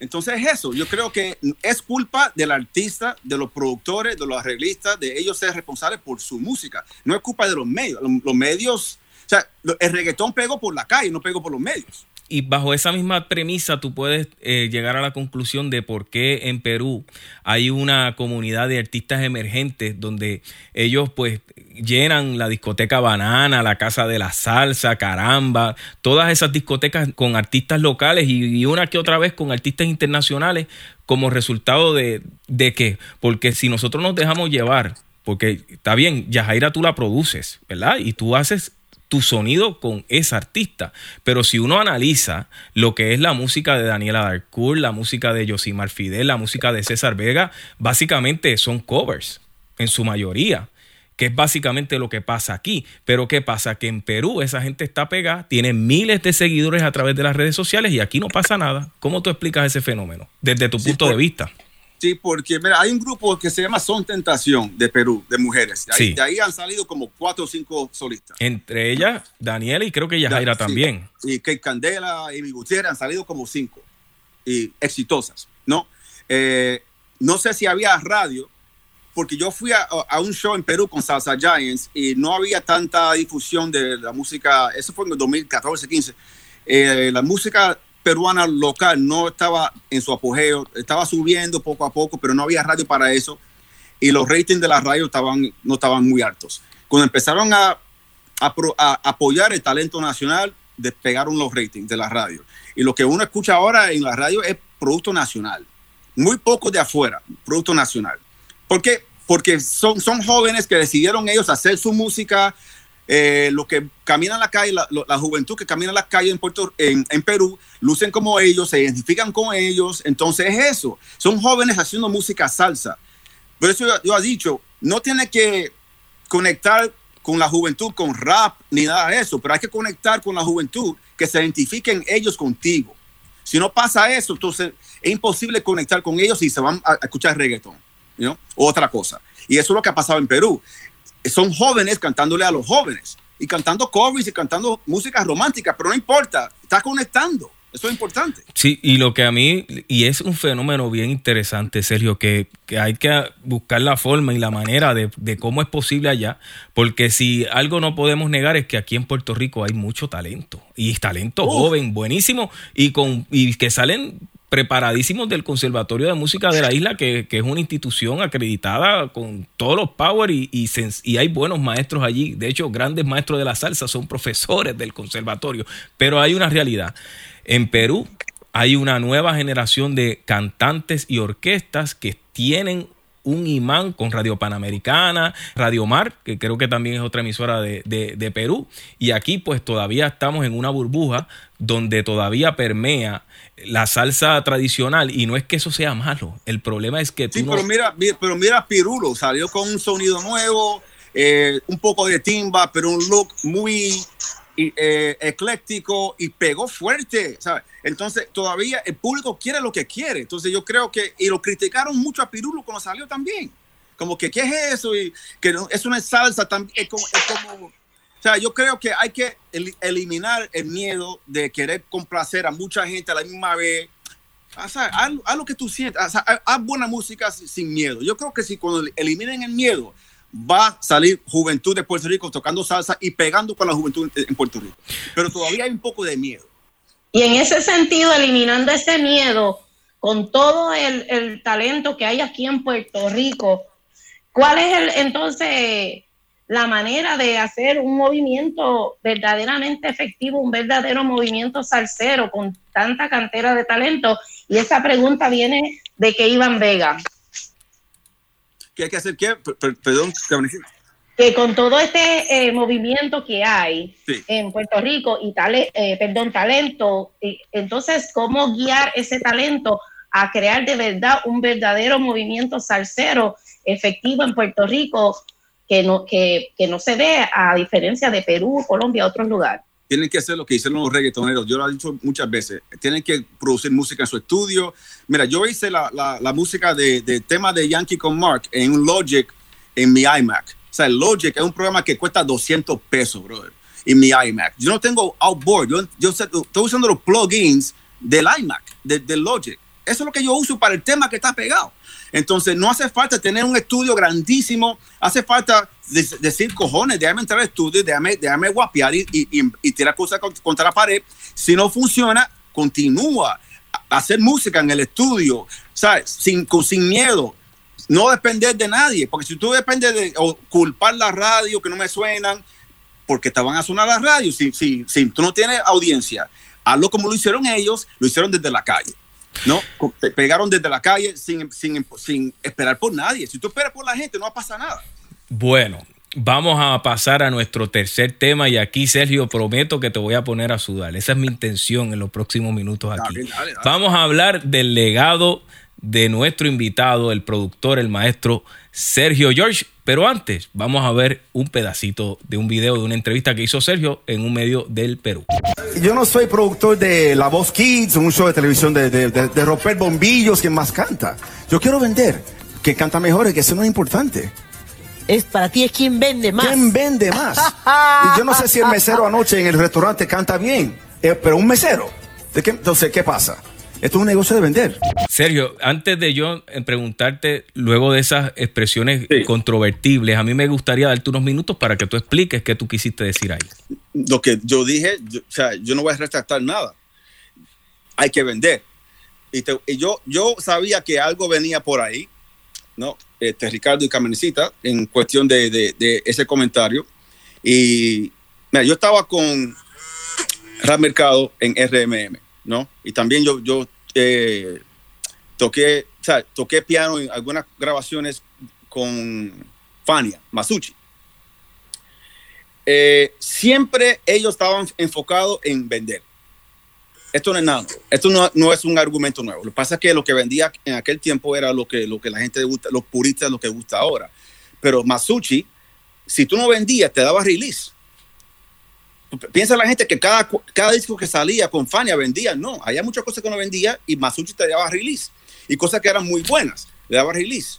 Speaker 4: Entonces es eso, yo creo que es culpa del artista, de los productores, de los arreglistas, de ellos ser responsables por su música. No es culpa de los medios. Los, los medios, o sea, el reggaetón pegó por la calle, no pegó por los medios
Speaker 1: y bajo esa misma premisa tú puedes eh, llegar a la conclusión de por qué en Perú hay una comunidad de artistas emergentes donde ellos pues llenan la discoteca Banana, la Casa de la Salsa, Caramba, todas esas discotecas con artistas locales y, una que otra vez con artistas internacionales como resultado de, de que, porque si nosotros nos dejamos llevar, porque está bien, Yajaira tú la produces, ¿verdad? Y tú haces tu sonido con ese artista. Pero si uno analiza lo que es la música de Daniela Darcourt, la música de Josimar Fidel, la música de César Vega, básicamente son covers en su mayoría que es básicamente lo que pasa aquí. Pero ¿qué pasa? Que en Perú esa gente está pegada, tiene miles de seguidores a través de las redes sociales y aquí no pasa nada. ¿Cómo tú explicas ese fenómeno desde tu punto de vista?
Speaker 4: Sí, porque mira, hay un grupo que se llama Son Tentación de Perú, de mujeres. De ahí,
Speaker 1: Sí.
Speaker 4: de ahí han salido como cuatro o cinco solistas.
Speaker 1: Entre ellas, Daniela y creo que Yajaira
Speaker 4: Sí.
Speaker 1: también.
Speaker 4: Y Kate Candela y mi Gutiérrez han salido como cinco y exitosas, ¿no? Eh, no sé si había radio, porque yo fui a, a un show en Perú con Salsa Giants y no había tanta difusión de la música, eso fue en el 2014, 15. Eh, la música peruana local no estaba en su apogeo, estaba subiendo poco a poco, pero no había radio para eso y los ratings de la radio estaban, no estaban muy altos. Cuando empezaron a, apoyar el talento nacional, despegaron los ratings de la radio. Y lo que uno escucha ahora en la radio es producto nacional. Muy poco de afuera, producto nacional. ¿Por qué? Porque son, son jóvenes que decidieron ellos hacer su música. Eh, los que caminan la calle, la, la juventud que camina la calle en, Puerto, en, en Perú, lucen como ellos, se identifican con ellos. Entonces es eso. Son jóvenes haciendo música salsa. Por eso yo, yo he dicho, no tiene que conectar con la juventud con rap ni nada de eso, pero hay que conectar con la juventud que se identifiquen ellos contigo. Si no pasa eso, entonces es imposible conectar con ellos y se van a, escuchar reggaetón, know, o otra cosa. Y eso es lo que ha pasado en Perú. Son jóvenes cantándole a los jóvenes y cantando covers y cantando música romántica, pero no importa, está conectando. Eso es importante.
Speaker 1: Sí, y lo que a mí, y es un fenómeno bien interesante, Sergio, que, que hay que buscar la forma y la manera de, de cómo es posible allá, porque si algo no podemos negar es que aquí en Puerto Rico hay mucho talento, y talento joven, buenísimo, y, con, y que salen preparadísimos del Conservatorio de Música de la isla, que, que es una institución acreditada con todos los power y, y, hay buenos maestros allí. De hecho, grandes maestros de la salsa son profesores del conservatorio. Pero hay una realidad. En Perú hay una nueva generación de cantantes y orquestas que tienen un imán con Radio Panamericana, Radio Mar, que creo que también es otra emisora de, de- de Perú. Y aquí pues todavía estamos en una burbuja donde todavía permea la salsa tradicional y no es que eso sea malo, el problema es que tú
Speaker 4: Sí,
Speaker 1: no...
Speaker 4: pero mira, mi- pero mira Pirulo, salió con un sonido nuevo, eh, un poco de timba, pero un look muy eh, ecléctico y pegó fuerte, ¿sabes? Entonces todavía el público quiere lo que quiere. Entonces yo creo que, y lo criticaron mucho a Pirulo cuando salió también. Como que, ¿qué es eso? Y que no- es una salsa también, es como, es como- o sea, yo creo que hay que el- eliminar el miedo de querer complacer a mucha gente a la misma vez. O sea, haz, haz lo que tú sientas, haz, buena música sin, miedo. Yo creo que si cuando eliminen el miedo, va a salir juventud de Puerto Rico tocando salsa y pegando con la juventud en, Puerto Rico. Pero todavía hay un poco de miedo.
Speaker 2: Y en ese sentido, eliminando ese miedo, con todo el talento que hay aquí en Puerto Rico, ¿cuál es el, entonces la manera de hacer un movimiento verdaderamente efectivo, un verdadero movimiento salsero con tanta cantera de talento? Y esa pregunta viene de que Iván Vega,
Speaker 4: ¿Qué hay que hacer? ¿Qué? Per- per- perdón,
Speaker 2: que con todo este eh, movimiento que hay
Speaker 4: Sí.
Speaker 2: en Puerto Rico y eh, perdón, talento, eh, entonces, ¿cómo guiar ese talento a crear de verdad un verdadero movimiento salsero efectivo en Puerto Rico que no, que, que no se ve a diferencia de Perú, Colombia, otros lugares?
Speaker 4: tienen que hacer lo que hicieron los reggaetoneros. Yo lo he dicho muchas veces. Tienen que producir música en su estudio. Mira, yo hice la, la, música de, de tema de Yankee con Mark en un Logic en mi iMac. O sea, el Logic es un programa que cuesta 200 pesos, brother, en mi iMac. Yo no tengo outboard. Yo, yo estoy usando los plugins del iMac, de- Logic. Eso es lo que yo uso para el tema que está pegado. Entonces, no hace falta tener un estudio grandísimo, hace falta de- decir, cojones, déjame entrar al estudio, déjame, déjame guapear y, tirar cosas con- contra la pared. Si no funciona, continúa hacer música en el estudio, ¿sabes? Sin, sin miedo. No depender de nadie, porque si tú dependes de o culpar la radio que no me suenan, porque te van a sonar las radios. Si, si, si tú no tienes audiencia, hazlo como lo hicieron ellos, lo hicieron desde la calle. ¿No? Te pegaron desde la calle sin, sin, sin esperar por nadie. Si tú esperas por la gente, no va a pasar nada.
Speaker 1: Bueno, vamos a pasar a nuestro tercer tema y aquí, Sergio, prometo que te voy a poner a sudar. Esa es mi intención en los próximos minutos aquí.
Speaker 4: Dale, dale, dale.
Speaker 1: Vamos a hablar del legado de nuestro invitado, el productor, el maestro Sergio George. Pero antes, vamos a ver un pedacito de un video de una entrevista que hizo Sergio en un medio del Perú.
Speaker 6: Yo no soy productor de La Voz Kids, un show de televisión de, de, de, de romper bombillos, quien más canta. Yo quiero vender, que canta mejor, que eso no es importante.
Speaker 7: Es para ti es quien vende más.
Speaker 6: ¿Quién vende más? y yo no sé si el mesero anoche en el restaurante canta bien, eh, pero un mesero. ¿De qué, entonces, ¿qué pasa? Esto es un negocio de vender.
Speaker 1: Sergio, antes de yo preguntarte, luego de esas expresiones
Speaker 4: Sí.
Speaker 1: controvertibles, a mí me gustaría darte unos minutos para que tú expliques qué tú quisiste decir ahí.
Speaker 4: Lo que yo dije, yo, o sea, yo no voy a retractar nada. Hay que vender. Y, te- y yo, yo sabía que algo venía por ahí, ¿no? Este, Ricardo y Camencita, en cuestión de, de- de ese comentario. Y mira, yo estaba con Rap Mercado en RMM, ¿no? Y también yo, yo eh, toqué, o sea, toqué piano en algunas grabaciones con Fania, Masucci. Eh, siempre ellos estaban enfocados en vender. Esto no es nada, esto no, no es un argumento nuevo. Lo que pasa es que lo que vendía en aquel tiempo era lo que, lo que la gente gusta, los puristas lo que gusta ahora. Pero Masucci, si tú no vendías, te daba release. Piensa la gente que cada, cada disco que salía con Fania vendía. No, había muchas cosas que no vendía y Masucci te daba release. Y cosas que eran muy buenas, le daba release.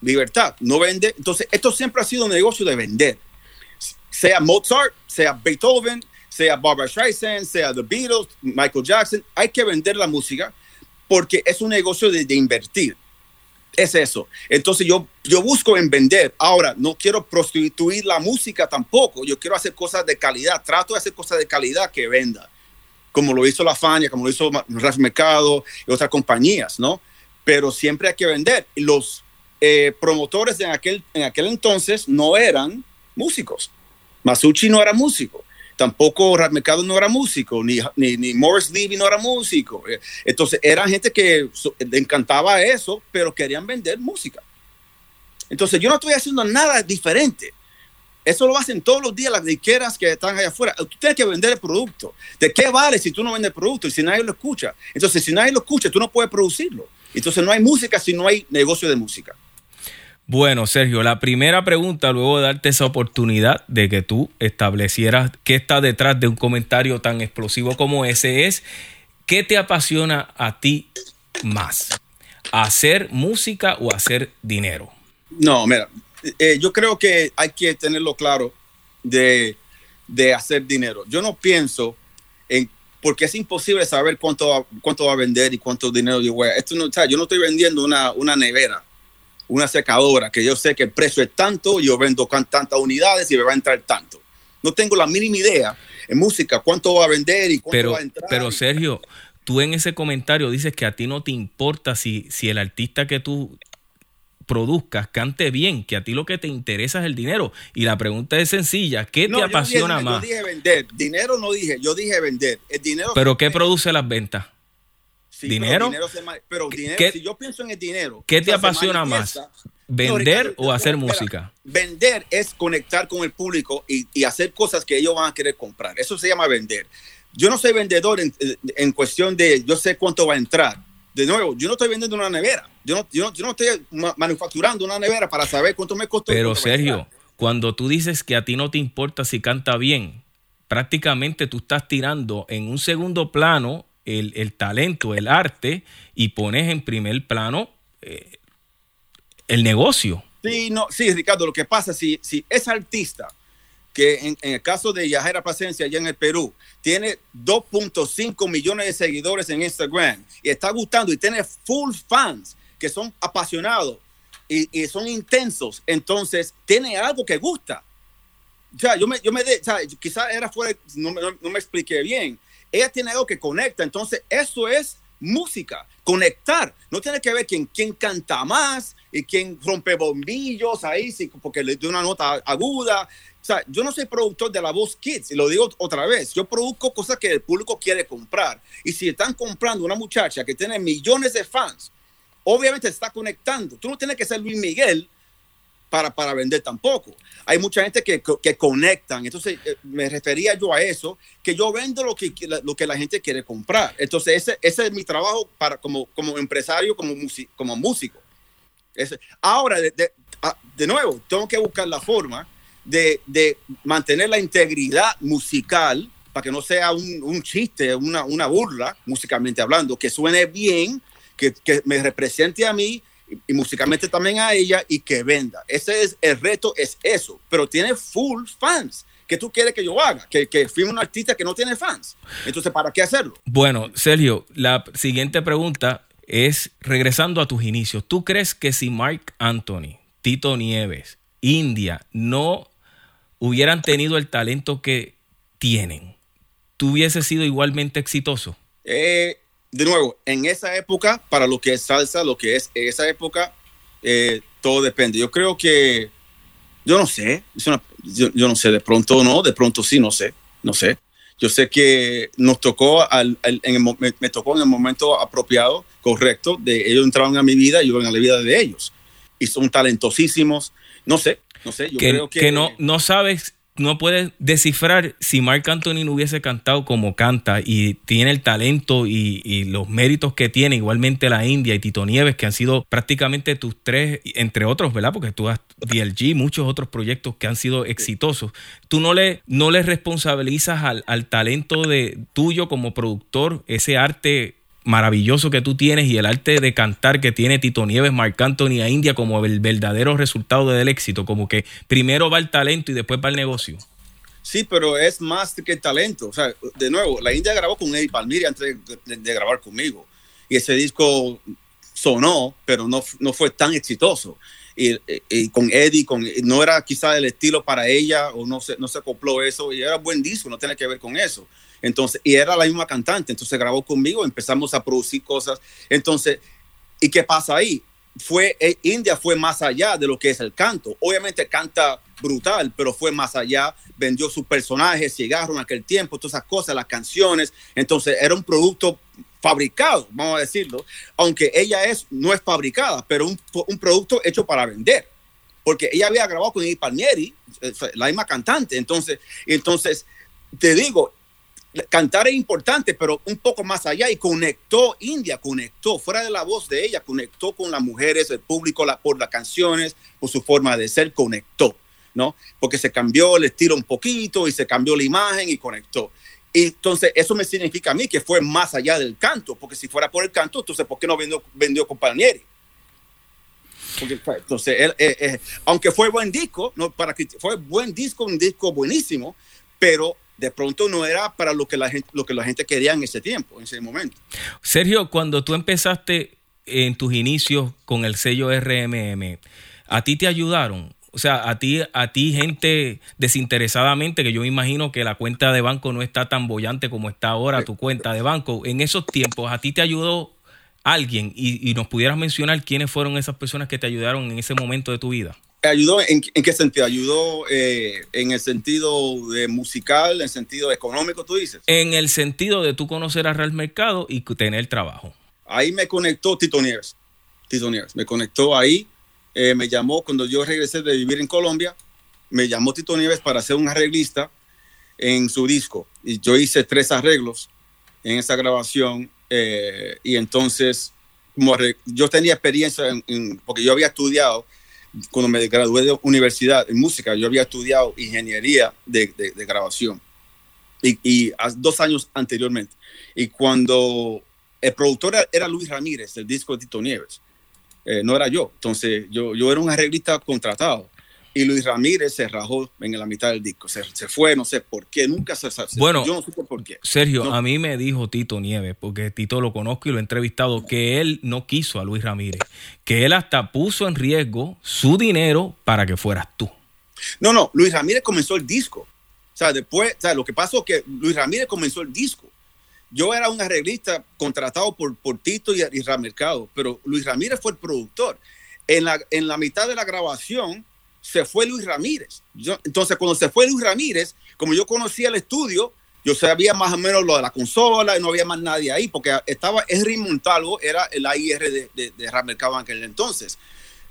Speaker 4: Libertad, no vende. Entonces, esto siempre ha sido un negocio de vender. Sea Mozart, sea Beethoven, sea Barbara Streisand, sea The Beatles, Michael Jackson. Hay que vender la música porque es un negocio de, de invertir. Es eso. Entonces yo, yo busco en vender. Ahora, no quiero prostituir la música tampoco. Yo quiero hacer cosas de calidad. Trato de hacer cosas de calidad que venda. Como lo hizo La Fania, como lo hizo Raf Mercado y otras compañías, ¿no? Pero siempre hay que vender. Los eh, promotores en aquel, en aquel entonces no eran músicos. Masucci no era músico. Tampoco Mercado no era músico, ni, ni, ni Morris Levy no era músico. Eh, Entonces, era gente que le encantaba eso, pero querían vender música. Entonces, yo no estoy haciendo nada diferente. Eso lo hacen todos los días las disqueras que están allá afuera. Tú tienes que vender el producto. ¿De qué vale si tú no vendes el producto y si nadie lo escucha? Entonces, si nadie lo escucha, tú no puedes producirlo. Entonces, no hay música si no hay negocio de música.
Speaker 1: Bueno, Sergio, la primera pregunta, luego de darte esa oportunidad de que tú establecieras qué está detrás de un comentario tan explosivo como ese, es ¿qué te apasiona a ti más? ¿Hacer música o hacer dinero?
Speaker 4: No, mira, eh, yo creo que hay que tenerlo claro de, de hacer dinero. Yo no pienso en, porque es imposible saber cuánto, cuánto va a vender y cuánto dinero yo voy a. Esto no, o sea, yo no estoy vendiendo una, una nevera, una secadora, que yo sé que el precio es tanto, yo vendo tantas unidades y me va a entrar tanto. No tengo la mínima idea en música cuánto va a vender y cuánto
Speaker 1: Pero,
Speaker 4: va a entrar.
Speaker 1: pero Sergio, tú en ese comentario dices que a ti no te importa si, si el artista que tú produzcas cante bien, que a ti lo que te interesa es el dinero. Y la pregunta es sencilla, ¿qué
Speaker 4: No,
Speaker 1: te
Speaker 4: yo dije-
Speaker 1: apasiona más?
Speaker 4: Yo dije vender. Dinero no dije, yo dije vender. El dinero
Speaker 1: ¿Pero qué produce las ventas?
Speaker 4: Sí,
Speaker 1: ¿Dinero?
Speaker 4: Pero, dinero se pero dinero,
Speaker 1: ¿Qué-
Speaker 4: si yo pienso en el dinero.
Speaker 1: ¿Qué te apasiona más? ¿Vender o hacer
Speaker 4: espera,
Speaker 1: música?
Speaker 4: Vender es conectar con el público y, y hacer cosas que ellos van a querer comprar. Eso se llama vender. Yo no soy vendedor en, en cuestión de yo sé cuánto va a entrar. De nuevo, yo no estoy vendiendo una nevera. Yo no, yo no, yo no estoy ma- manufacturando una nevera para saber cuánto me costó.
Speaker 1: Pero Sergio, cuando tú dices que a ti no te importa si canta bien, prácticamente tú estás tirando en un segundo plano el, el talento, el arte, y pones en primer plano eh, el negocio.
Speaker 4: Sí, no, sí, Ricardo, lo que pasa si, si ese artista que en, el caso de Yajera Plasencia allá en el Perú tiene 2.5 millones de seguidores en Instagram y está gustando y tiene full fans que son apasionados y, y son intensos, entonces tiene algo que gusta. Sea, yo me, yo me de, quizás era fuera, no, no, no me expliqué bien. Ella tiene algo que conecta, entonces eso es música, conectar. No tiene que ver quién, quién canta más y quién rompe bombillos ahí, sí, porque le dio una nota aguda. O sea, yo no soy productor de la voz Kids, y lo digo otra vez, yo produzco cosas que el público quiere comprar. Y si están comprando una muchacha que tiene millones de fans, obviamente está conectando. Tú no tienes que ser Luis Miguel para, para vender tampoco. Hay mucha gente que, que conectan. Entonces, eh, me refería yo a eso, que yo vendo lo que, lo que la gente quiere comprar. Entonces, ese, ese es mi trabajo para, como, como empresario, como, como músico. Ese- Ahora, de- de- ah, de nuevo, tengo que buscar la forma de, de mantener la integridad musical para que no sea un, un chiste, una, una, burla, musicalmente hablando, que suene bien, que, que me represente a mí y, y, musicalmente también a ella y que venda. Ese es el reto, es eso, pero tiene full fans. ¿Qué tú quieres que yo haga? Que, que firme un artista que no tiene fans. Entonces, ¿para qué hacerlo?
Speaker 1: Bueno, Sergio, la siguiente pregunta es regresando a tus inicios. ¿Tú crees que si Mark Anthony, Tito Nieves, India no hubieran tenido el talento que tienen, tú hubieses sido igualmente exitoso?
Speaker 4: Eh, de nuevo, en esa época, para lo que es salsa, lo que es esa época, eh, todo depende. Yo creo que, yo no sé, una, yo, yo, no sé, de pronto no, de pronto sí, no sé, no sé. Yo sé que nos tocó, al, al en el, me, me, tocó en el momento apropiado, correcto, de ellos entraron a mi vida y yo en la vida de ellos. Y son talentosísimos, no sé, no sé, yo
Speaker 1: que,
Speaker 4: creo que...
Speaker 1: que no, no sabes no puedes descifrar si Marc Anthony no hubiese cantado como canta y tiene el talento y, y, los méritos que tiene, igualmente la India y Tito Nieves, que han sido prácticamente tus tres, entre otros, ¿verdad? Porque tú has DLG, muchos otros proyectos que han sido exitosos. Tú no le, no le responsabilizas al, al talento de tuyo como productor, ese arte maravilloso que tú tienes y el arte de cantar que tiene Tito Nieves, Marc Anthony a India como el verdadero resultado del éxito, como que primero va el talento y después va el negocio.
Speaker 4: Sí, pero es más que el talento. O sea, de nuevo, la India grabó con Eddie Palmieri antes de, grabar conmigo. Y ese disco sonó, pero no, no fue tan exitoso. Y, y, con Eddie, con, no era quizá el estilo para ella o no se, no se acopló eso. Y era buen disco, no tiene que ver con eso. Entonces, y era la misma cantante, entonces grabó conmigo, empezamos a producir cosas. Entonces, ¿y qué pasa ahí? Fue, eh, India fue más allá de lo que es el canto. Obviamente canta brutal, pero fue más allá, vendió sus personajes, en aquel tiempo, todas esas cosas, las canciones. Entonces, era un producto fabricado, vamos a decirlo, aunque ella es, no es fabricada, pero un, un producto hecho para vender. Porque ella había grabado con Eddie Palmieri, eh, la misma cantante. Entonces, entonces te digo, cantar es importante, pero un poco más allá y conectó India, conectó fuera de la voz de ella, conectó con las mujeres, el público por las canciones, por su forma de ser, conectó, ¿no? Porque se cambió el estilo un poquito y se cambió la imagen y conectó. Y entonces eso me significa a mí que fue más allá del canto, porque si fuera por el canto, entonces ¿por qué no vendió, vendió con entonces, él, eh, eh, aunque fue buen disco, no, para que fue buen disco, un disco buenísimo, pero de pronto no era para lo que la gente, lo que la gente quería en ese tiempo, en ese momento.
Speaker 1: Sergio, cuando tú empezaste en tus inicios con el sello RMM, ¿a ti te ayudaron? O sea, a ti, a ti gente desinteresadamente, que yo me imagino que la cuenta de banco no está tan bollante como está ahora tu cuenta de banco. En esos tiempos, ¿a ti te ayudó alguien? Y, y nos pudieras mencionar quiénes fueron esas personas que te ayudaron en ese momento de tu vida.
Speaker 4: ¿Ayudó en, en, qué sentido? ¿Ayudó eh, en el sentido de musical, en el sentido económico, tú dices?
Speaker 1: En el sentido de tú conocer a Real Mercado y tener trabajo.
Speaker 4: Ahí me conectó Tito Nieves. Tito Nieves me conectó ahí. Eh, me llamó cuando yo regresé de vivir en Colombia. Me llamó Tito Nieves para ser un arreglista en su disco. Y yo hice tres arreglos en esa grabación. Eh, y entonces, como yo tenía experiencia en, en, porque yo había estudiado cuando me gradué de universidad en música, yo había estudiado ingeniería de, de, de grabación y, y, dos años anteriormente. Y cuando el productor era Luis Ramírez, el disco de Tito Nieves, eh, no era yo. Entonces yo, yo era un arreglista contratado. Y Luis Ramírez se rajó en la mitad del disco. Se, se fue, no sé por qué, nunca se, se
Speaker 1: Bueno,
Speaker 4: yo no sé por qué.
Speaker 1: Sergio,
Speaker 4: no.
Speaker 1: a mí me dijo Tito Nieves, porque Tito lo conozco y lo he entrevistado, que él no quiso a Luis Ramírez, que él hasta puso en riesgo su dinero para que fueras tú.
Speaker 4: No, no, Luis Ramírez comenzó el disco. O sea, después, o sea, lo que pasó es que Luis Ramírez comenzó el disco. Yo era un arreglista contratado por, por Tito y, y Mercado, pero Luis Ramírez fue el productor. En la, en la mitad de la grabación, se fue Luis Ramírez. Entonces, cuando se fue Luis Ramírez, como yo conocía el estudio, yo sabía más o menos lo de la consola y no había más nadie ahí, porque estaba Henry Montalvo, era el AIR de, de, de en aquel entonces.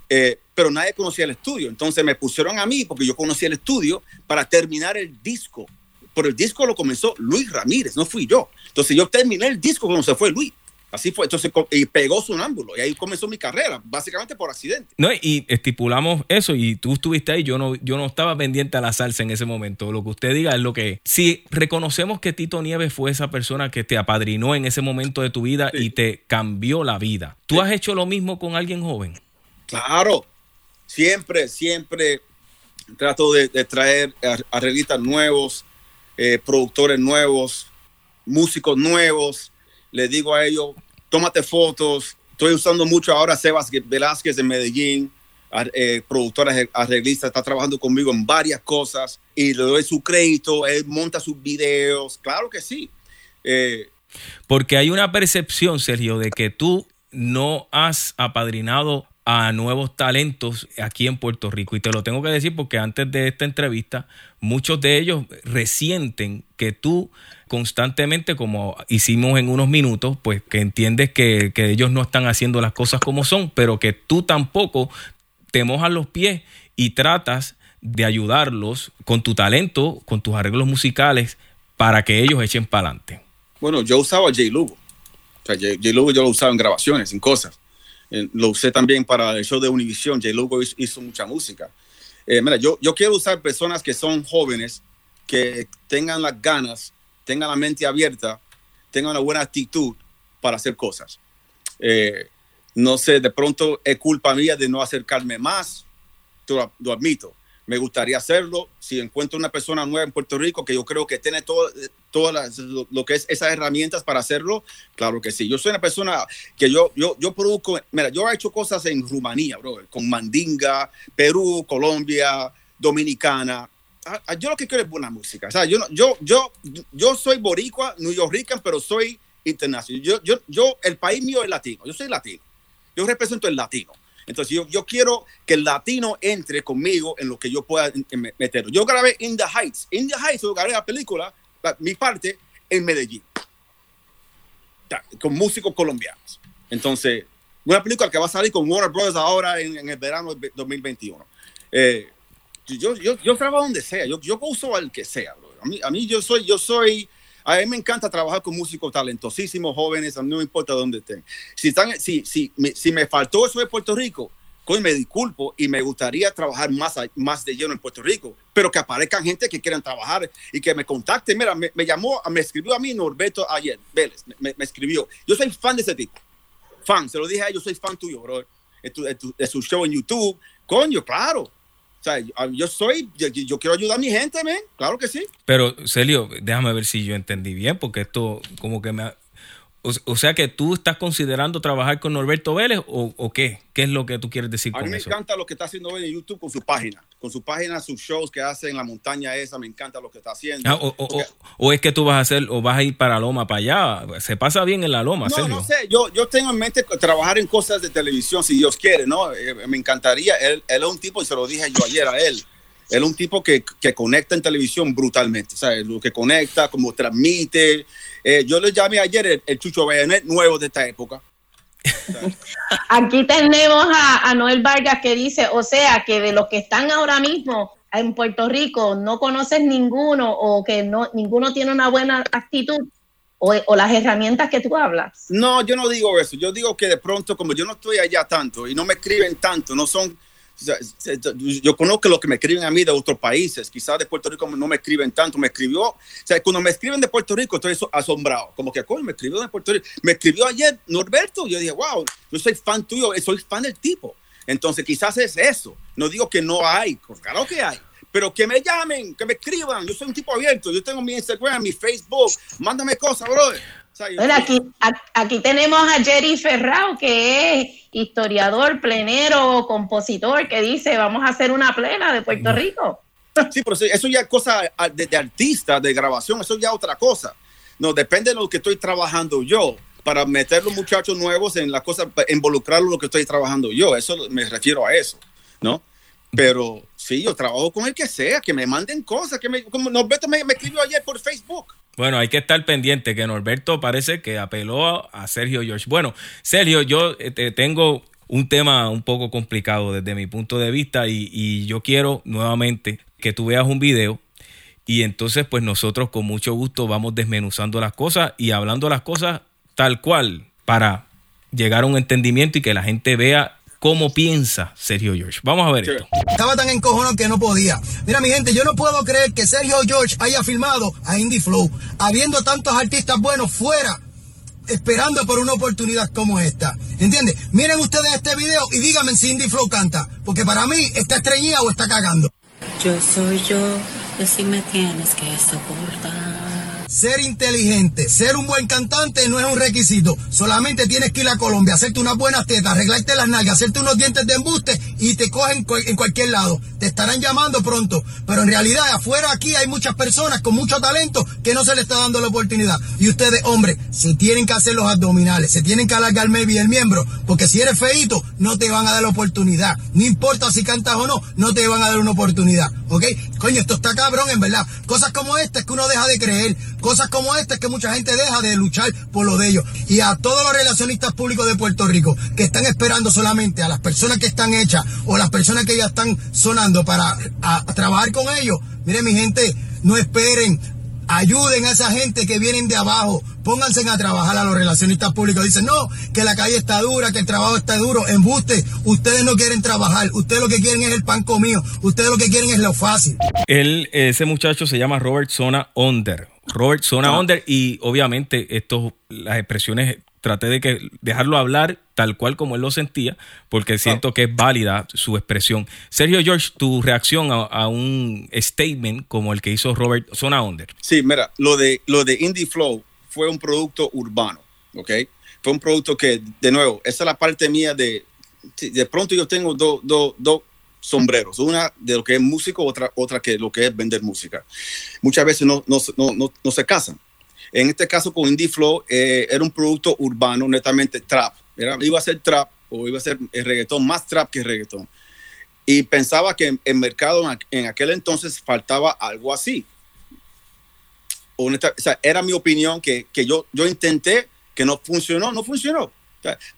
Speaker 4: Eh, pero nadie conocía el estudio. Entonces me pusieron a mí, porque yo conocía el estudio, para terminar el disco. Por el disco lo comenzó Luis Ramírez, no fui yo. Entonces yo terminé el disco cuando se fue Luis. Así fue. Entonces, y pegó sonámbulo. Y ahí comenzó mi carrera, básicamente por accidente.
Speaker 1: No, y estipulamos eso y tú estuviste ahí, yo no, yo no estaba pendiente a la salsa en ese momento. Lo que usted diga es lo que es. Si reconocemos que Tito Nieves fue esa persona que te apadrinó en ese momento de tu vida
Speaker 4: Sí.
Speaker 1: y te cambió la vida, ¿tú has hecho lo mismo con alguien joven?
Speaker 4: Claro, siempre, siempre trato de, de traer ar- arreglistas nuevos, eh, productores nuevos, músicos nuevos. Les digo a ellos, tómate fotos. Estoy usando mucho ahora a Sebas Velázquez de Medellín, eh, productor arre- arreglista, está trabajando conmigo en varias cosas y le doy su crédito, él monta sus videos, claro que sí. Eh,
Speaker 1: Porque hay una percepción, Sergio, de que tú no has apadrinado a nuevos talentos aquí en Puerto Rico. Y te lo tengo que decir porque antes de esta entrevista, muchos de ellos resienten que tú constantemente, como hicimos en unos minutos, pues que entiendes que, que ellos no están haciendo las cosas como son, pero que tú tampoco te mojas los pies y tratas de ayudarlos con tu talento, con tus arreglos musicales, para que ellos echen para adelante.
Speaker 4: Bueno, yo usaba J. Lugo. O sea. J. Lugo yo lo usaba en grabaciones, en cosas. Eh, lo usé también para el show de Univision. J. Lugo hizo, hizo mucha música. Eh, mira, yo, yo quiero usar personas que son jóvenes, que tengan las ganas, tengan la mente abierta, tengan una buena actitud para hacer cosas. Eh, no sé, de pronto es culpa mía de no acercarme más, lo, lo admito. Me gustaría hacerlo. Si encuentro una persona nueva en Puerto Rico que yo creo que tiene todo, todas las- lo, que es esas herramientas para hacerlo, claro que sí. Yo soy una persona que yo, yo, yo produzco, mira, yo he hecho cosas en Rumanía, bro, con Mandinga, Perú, Colombia, Dominicana. Ah, ah, Yo lo que quiero es buena música. O sea, yo, yo, yo, yo soy boricua, New Yorker, pero soy internacional. Yo, yo, yo, el país mío es latino. Yo soy latino. Yo represento el latino. Entonces yo, yo quiero que el latino entre conmigo en lo que yo pueda meter. Yo grabé In the Heights. In the Heights, yo grabé la película, la- mi parte, en Medellín. Con músicos colombianos. Entonces, una película que va a salir con Warner Brothers ahora en, en el verano de 2021. Eh, yo, yo, yo trabajo donde sea. Yo, yo uso al que sea. A mí, a mí yo soy, yo soy, a mí me encanta trabajar con músicos talentosísimos, jóvenes, no importa dónde estén. Si, están, si, si, si me faltó eso de Puerto Rico, coño, me disculpo y me gustaría trabajar más, más de lleno en Puerto Rico, pero que aparezcan gente que quieran trabajar y que me contacten. Mira, me, llamó, me escribió a mí Norberto ayer, Vélez, me, escribió. Yo soy fan de ese tipo, fan, se lo dije a él, yo soy fan tuyo, bro, de, su show en YouTube. Coño, claro. O sea, yo, soy, yo, yo quiero ayudar a mi gente, man. Claro que sí.
Speaker 1: Pero, Celio, déjame ver si yo entendí bien, porque esto como que me... O, o sea que tú estás considerando trabajar con Norberto Vélez o, o qué? ¿Qué es lo que tú quieres decir
Speaker 4: A mí
Speaker 1: con
Speaker 4: me
Speaker 1: eso?
Speaker 4: encanta lo que está haciendo en YouTube con su página. Con su página, sus shows que hace en la montaña esa, me encanta lo que está haciendo.
Speaker 1: Ah, o, o-
Speaker 4: Porque-
Speaker 1: o- o es que tú vas a hacer, o vas a ir para Loma, para allá. Se pasa bien en la Loma,
Speaker 4: no,
Speaker 1: Sergio.
Speaker 4: no sé, yo, yo tengo en mente trabajar en cosas de televisión, si Dios quiere, ¿no? Eh, me encantaría. Él, él es un tipo, y se lo dije yo ayer a él, él es un tipo que, que conecta en televisión brutalmente, ¿sabes? Lo que conecta, como transmite. Eh, yo le llamé ayer el, el Chucho Bayanet nuevo de esta época.
Speaker 2: Aquí tenemos a, a Noel Vargas que dice, o sea, que de los que están ahora mismo en Puerto Rico no conoces ninguno o que no ninguno tiene una buena actitud o, o las herramientas que tú hablas.
Speaker 4: No, yo no digo eso. Yo digo que de pronto, como yo no estoy allá tanto y no me escriben tanto, no son. Yo conozco lo que me escriben a mí de otros países. Quizás de Puerto Rico no me escriben tanto. Me escribió. O sea, cuando me escriben de Puerto Rico, estoy so- asombrado. Como que, coño, me escribió de Puerto Rico. Me escribió ayer Norberto. Yo dije, wow, yo soy fan tuyo, soy fan del tipo. Entonces, quizás es eso. No digo que no hay, pues, claro que hay. Pero que me llamen, que me escriban. Yo soy un tipo abierto. Yo tengo mi Instagram, mi Facebook. Mándame cosas, brother. Sea, yo-
Speaker 2: aquí, aquí tenemos a Jerry Ferrao, que es historiador, plenero, compositor, que dice, vamos a hacer una plena de Puerto Rico.
Speaker 4: Sí, pero eso- ya es cosa de, de artista, de grabación, eso ya es otra cosa. No, depende de lo que estoy trabajando yo para meter los muchachos nuevos en la cosa, pa- involucrarlos en lo que estoy trabajando yo. Eso me refiero a eso, ¿no? Pero sí, yo trabajo con el que sea, que me manden cosas, que me, como Norberto me, me escribió ayer por Facebook.
Speaker 1: Bueno, hay que estar pendiente que Norberto parece que apeló a Sergio George. Bueno, Sergio, yo eh, te tengo un tema un poco complicado desde mi punto de vista y, y yo quiero nuevamente que tú veas un video y entonces pues nosotros con mucho gusto vamos desmenuzando las cosas y hablando las cosas tal cual para llegar a un entendimiento y que la gente vea cómo piensa Sergio George. Vamos a ver esto.
Speaker 8: Estaba tan encojonado que no podía. Mira, mi gente, yo no puedo creer que Sergio George haya filmado a Indie Flow, habiendo tantos artistas buenos fuera, esperando por una oportunidad como esta. ¿Entiendes? Miren ustedes este video y díganme si Indie Flow canta, porque para mí está estreñida o está cagando.
Speaker 9: Yo soy yo, y así me tienes que soportar.
Speaker 8: Ser inteligente, ser un buen cantante no es un requisito. Solamente tienes que ir a Colombia, hacerte unas buenas tetas, arreglarte las nalgas, hacerte unos dientes de embuste y te cogen en cualquier lado. Te estarán llamando pronto. Pero en realidad afuera aquí hay muchas personas con mucho talento que no se les está dando la oportunidad. Y ustedes, hombre, se tienen que hacer los abdominales, se tienen que alargar maybe el miembro, porque si eres feito no te van a dar la oportunidad. No importa si cantas o no, no te van a dar una oportunidad. ¿Ok? Coño, esto está cabrón, en verdad. Cosas como esta es que uno deja de creer. Cosas como esta es que mucha gente deja de luchar por lo de ellos. Y a todos los relacionistas públicos de Puerto Rico que están esperando solamente a las personas que están hechas o las personas que ya están sonando para trabajar con ellos. Miren, mi gente, no esperen. Ayuden a esa gente que vienen de abajo. Pónganse a trabajar a los relacionistas públicos. Dicen, no, que la calle está dura, que el trabajo está duro. Embuste. Ustedes no quieren trabajar. Ustedes lo que quieren es el pan comido. Ustedes lo que quieren es lo fácil.
Speaker 1: Él, ese muchacho se llama Robert Zona Onder. Robert Zona
Speaker 4: Ah.
Speaker 1: Onder y obviamente estos, las expresiones, traté de que dejarlo hablar tal cual como él lo sentía, porque siento que es válida su expresión. Sergio George, tu reacción a, a un statement como el que hizo Robert Zona Onder.
Speaker 4: Sí, mira, lo de, lo de Indie Flow fue un producto urbano, ¿ok? Fue un producto que, de nuevo, esa es la parte mía de, de pronto yo tengo dos dos- dos sombreros, una de lo que es músico, otra, otra que lo que es vender música. Muchas veces no, no, no, no, se casan. En este caso con Indie Flow eh, era un producto urbano, netamente trap. Era, iba a ser trap o iba a ser el reggaetón, más trap que reggaetón. Y pensaba que en el mercado en aqu- en aquel entonces faltaba algo así o sea, era mi opinión que, que yo, yo intenté, que no funcionó, no funcionó.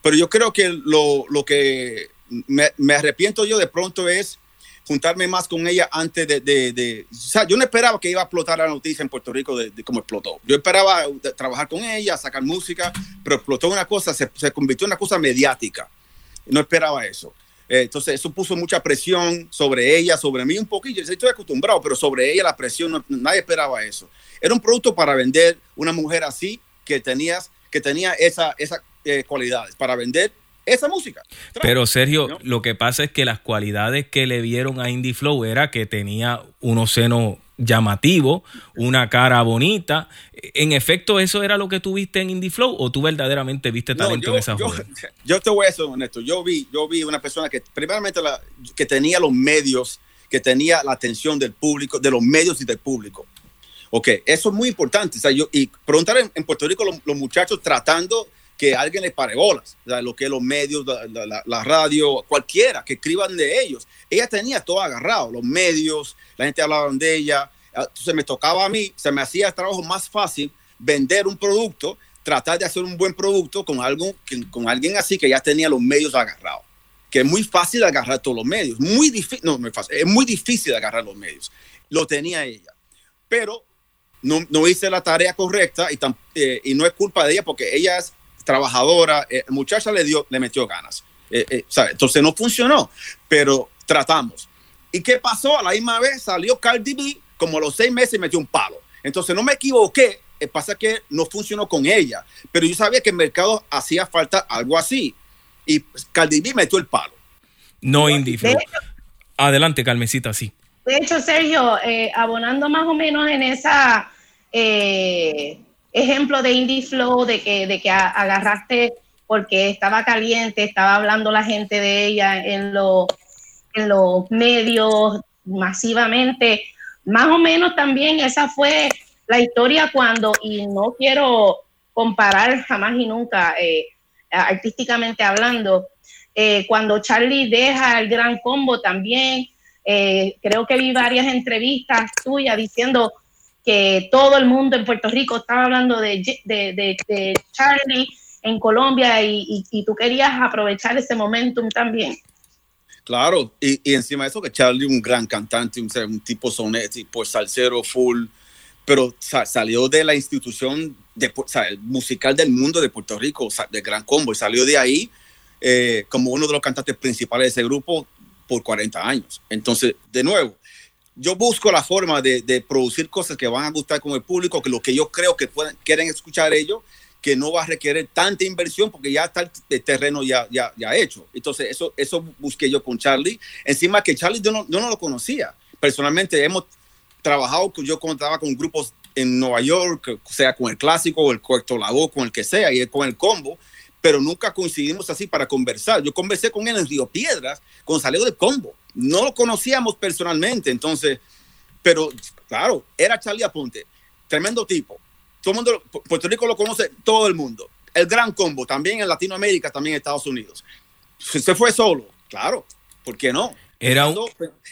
Speaker 4: Pero yo creo que lo, lo que me, arrepiento yo de pronto es juntarme más con ella antes de, de- de- yo no esperaba que iba a explotar la noticia en Puerto Rico de, de cómo explotó. Yo esperaba trabajar con ella, sacar música, pero explotó una cosa, se, convirtió en una cosa mediática. No esperaba eso. Eh, entonces, eso puso mucha presión sobre ella, sobre mí un poquillo. Estoy acostumbrado, pero sobre ella la presión, no- nadie esperaba eso. Era un producto para vender una mujer así que, tenías, que tenía esas esa, eh, cualidades, para vender esa música.
Speaker 1: Pero Sergio,
Speaker 4: ¿No?
Speaker 1: lo que pasa es que las cualidades que le vieron a Indie Flow era que tenía unos senos llamativos, una cara bonita. En efecto, ¿eso era lo que tú viste en Indie Flow o tú verdaderamente viste
Speaker 4: No,
Speaker 1: talento
Speaker 4: yo,
Speaker 1: en esa
Speaker 4: yo,
Speaker 1: joven?
Speaker 4: yo te voy a ser honesto. Yo vi, yo vi una persona que, primeramente, la- que tenía los medios, que tenía la atención del público, de los medios y del público. Ok, eso es muy importante. O sea, yo, y preguntar en, en Puerto Rico, los, los muchachos tratando que alguien les pare bolas, lo que los medios, la, radio, cualquiera que escriban de ellos. Ella tenía todo agarrado, los medios, la gente hablaba de ella. Entonces me tocaba a mí, se me hacía el trabajo más fácil vender un producto, tratar de hacer un buen producto con, algo, con alguien así que ya tenía los medios agarrados. Que es muy fácil agarrar todos los medios. Muy difícil, no, es fácil, es muy difícil agarrar los medios. Lo tenía ella. Pero no, no hice la tarea correcta y, tam- eh, y no es culpa de ella porque ella es trabajadora, eh, muchacha le dio, le metió ganas. Eh, eh, ¿sabe? Entonces no funcionó, pero tratamos. ¿Y qué pasó? A la misma vez salió Cardi B, como a los seis meses metió un palo. Entonces no me equivoqué, eh, pasa que no funcionó con ella, pero yo sabía que el mercado hacía falta algo así. Y Cardi B metió el palo.
Speaker 1: No
Speaker 2: hecho,
Speaker 1: Adelante, Carmencita, sí.
Speaker 2: de hecho, Sergio, eh, abonando más o menos en esa eh, ejemplo de Indie Flow, de que, de que agarraste porque estaba caliente, estaba hablando la gente de ella en, los en los medios masivamente. Más o menos también esa fue la historia cuando, y no quiero comparar jamás y nunca, eh, artísticamente hablando, eh, cuando Charlie deja el gran combo también, eh, creo que vi varias entrevistas tuyas diciendo que todo el mundo en Puerto Rico estaba hablando de, Charlie en Colombia y, y- tú querías aprovechar ese momentum también.
Speaker 4: Claro, y, encima de eso que Charlie un gran cantante, un, un tipo sonet, tipo salsero full, pero sa- salió de la institución o sea, musical del mundo de Puerto Rico, sa- de Gran Combo, y salió de ahí eh, como uno de los cantantes principales de ese grupo por 40 años. Entonces, de nuevo, yo busco la forma de, producir cosas que van a gustar con el público, que lo que yo creo que pueden, quieren escuchar ellos, que no va a requerir tanta inversión porque ya está el, terreno ya, ya, ya hecho. Entonces, eso, eso busqué yo con Charlie. Encima que Charlie yo no, yo no lo conocía. Personalmente hemos trabajado, con- yo contaba con grupos en Nueva York, sea con el clásico o el cuarto la voz, con el que sea, y con el combo, pero nunca coincidimos así para conversar. Yo conversé con él en Río Piedras cuando salió del combo. No lo conocíamos personalmente, entonces, pero claro, era Charlie Aponte, tremendo tipo. Todo el mundo, Puerto Rico lo conoce todo el mundo. El gran combo, también en Latinoamérica, también en Estados Unidos. Se fue solo, claro, ¿por qué no?
Speaker 1: Era un-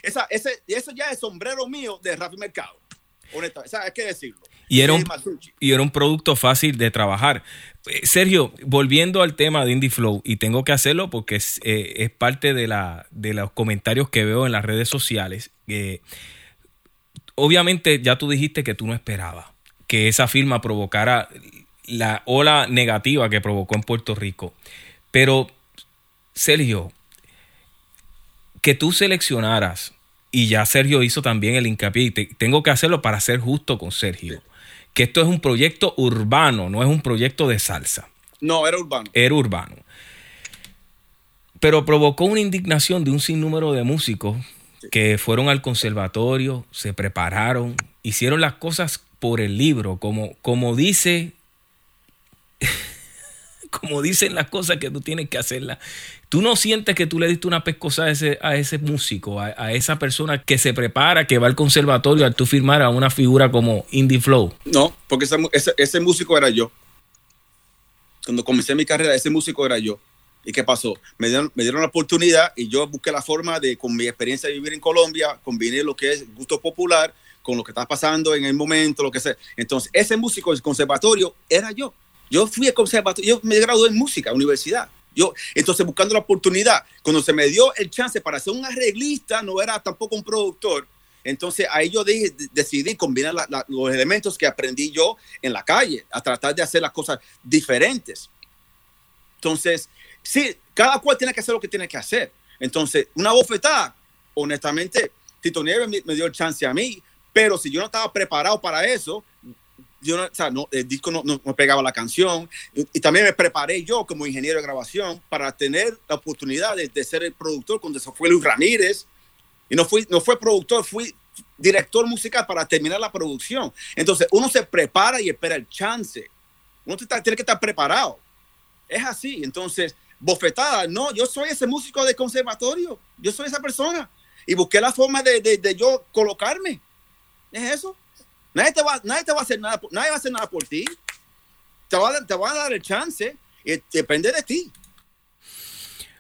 Speaker 4: Esa, ese, eso ya es sombrero mío de Rafi Mercado. Honestamente, hay que decirlo.
Speaker 1: Y era, un, y era un producto fácil de trabajar. Eh, Sergio, volviendo al tema de Indie Flow, y tengo que hacerlo porque es, eh, parte de, la, de los comentarios que veo en las redes sociales. eh, obviamente ya tú dijiste que tú no esperabas que esa firma provocara la ola negativa que provocó en Puerto Rico. Pero, Sergio, que tú seleccionaras, y ya Sergio hizo también el hincapié, y te- tengo que hacerlo para ser justo con Sergio, que esto es un proyecto urbano, no es un proyecto de salsa,
Speaker 4: No, era urbano.
Speaker 1: era urbano. Pero provocó una indignación de un sinnúmero de músicos que fueron al conservatorio, se prepararon, hicieron las cosas por el libro, como, como dice, como dicen las cosas que tú tienes que hacerlas. Tú no sientes que tú le diste una pescosa a ese, a ese músico, a, esa persona que se prepara, que va al conservatorio, al tú firmar a una figura como Indie Flow.
Speaker 4: No, porque ese músico era yo. Cuando comencé mi carrera, ese músico era yo. ¿Y qué pasó? Me dieron, me dieron la oportunidad y yo busqué la forma de, con mi experiencia de vivir en Colombia, combinar lo que es gusto popular con lo que está pasando en el momento, lo que sea. Entonces, ese músico del conservatorio era yo. Yo fui al conservatorio, yo me gradué en música, universidad. Yo, entonces, buscando la oportunidad, cuando se me dio el chance para ser un arreglista, no era tampoco un productor, entonces ahí yo decidí combinar los elementos que aprendí yo en la calle, a tratar de hacer las cosas diferentes. Entonces, sí, cada cual tiene que hacer lo que tiene que hacer. Entonces, una bofetada, honestamente, Tito Nieves me, me dio el chance a mí, pero si yo no estaba preparado para eso, yo no, o sea, no, el disco no, no- no pegaba la canción. Y, y también me preparé yo como ingeniero de grabación para tener la oportunidad de, de ser el productor cuando se fue Luis Ramírez. Y no, fui, no fue productor, fui director musical para terminar la producción. Entonces, uno se prepara y espera el chance. Uno está- tiene que estar preparado. Es así. Entonces, bofetada, no, yo soy ese músico de conservatorio. Yo soy esa persona. Y busqué la forma de, de- de yo colocarme. Es eso. Nadie te va, nadie te va a hacer nada, por- nadie va a hacer nada por ti. Te va, a dar- te va a dar el chance y depende de ti.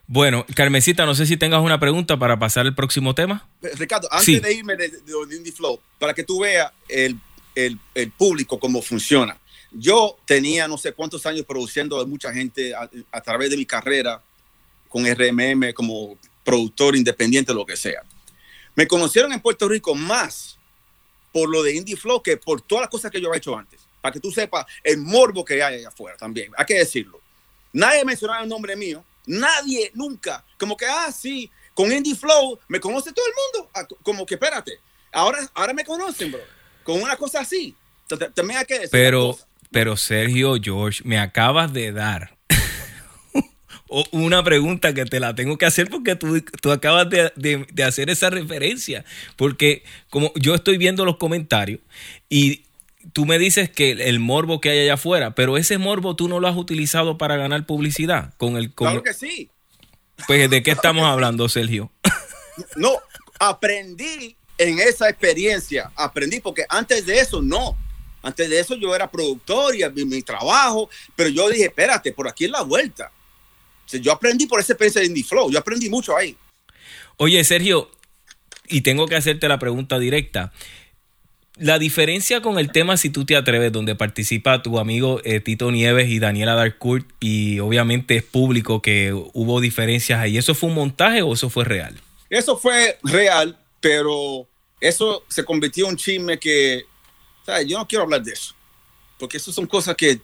Speaker 1: Bueno, Carmencita, no sé si tengas una pregunta para pasar al próximo tema.
Speaker 4: Ricardo, antes
Speaker 1: Sí.
Speaker 4: de irme de, de- de Indie Flow, para que tú veas el, el- el público cómo funciona. Yo tenía no sé cuántos años produciendo a mucha gente a, a través de mi carrera con RMM como productor independiente, lo que sea. Me conocieron en Puerto Rico más por lo de Indie Flow que por todas las cosas que yo había hecho antes. Para que tú sepas el morbo que hay allá afuera también. Hay que decirlo. Nadie mencionaba el nombre mío. Nadie, nunca. Como que, ah, sí, con Indie Flow me conoce todo el mundo. Ah, Como que, espérate, ahora, ahora me conocen, bro. Con una cosa así. Entonces, También hay que decir.
Speaker 1: Pero, pero Sergio George, me acabas de dar o- una pregunta que te la tengo que hacer porque tú, tú acabas de, de- de hacer esa referencia. Porque como yo estoy viendo los comentarios y tú me dices que el, el morbo que hay allá afuera, pero ese morbo tú no lo has utilizado para ganar publicidad con el... con-
Speaker 4: Claro que sí.
Speaker 1: Pues de qué estamos hablando, Sergio.
Speaker 4: No, aprendí en esa experiencia. Aprendí porque antes de eso no. Antes de eso yo era productor y mi, mi trabajo, pero yo dije, espérate, por aquí es la vuelta. Yo aprendí por esa experiencia de Indie Flow. Yo aprendí mucho ahí.
Speaker 1: Oye, Sergio, y tengo que hacerte la pregunta directa. La diferencia con el tema Si tú te atreves, donde participa tu amigo eh, Tito Nieves y Daniela Darcourt, y obviamente es público que hubo diferencias ahí. ¿Eso fue un montaje o eso fue real?
Speaker 4: Eso fue real, pero eso se convirtió en un chisme que. Yo no quiero hablar de eso, porque eso son cosas que,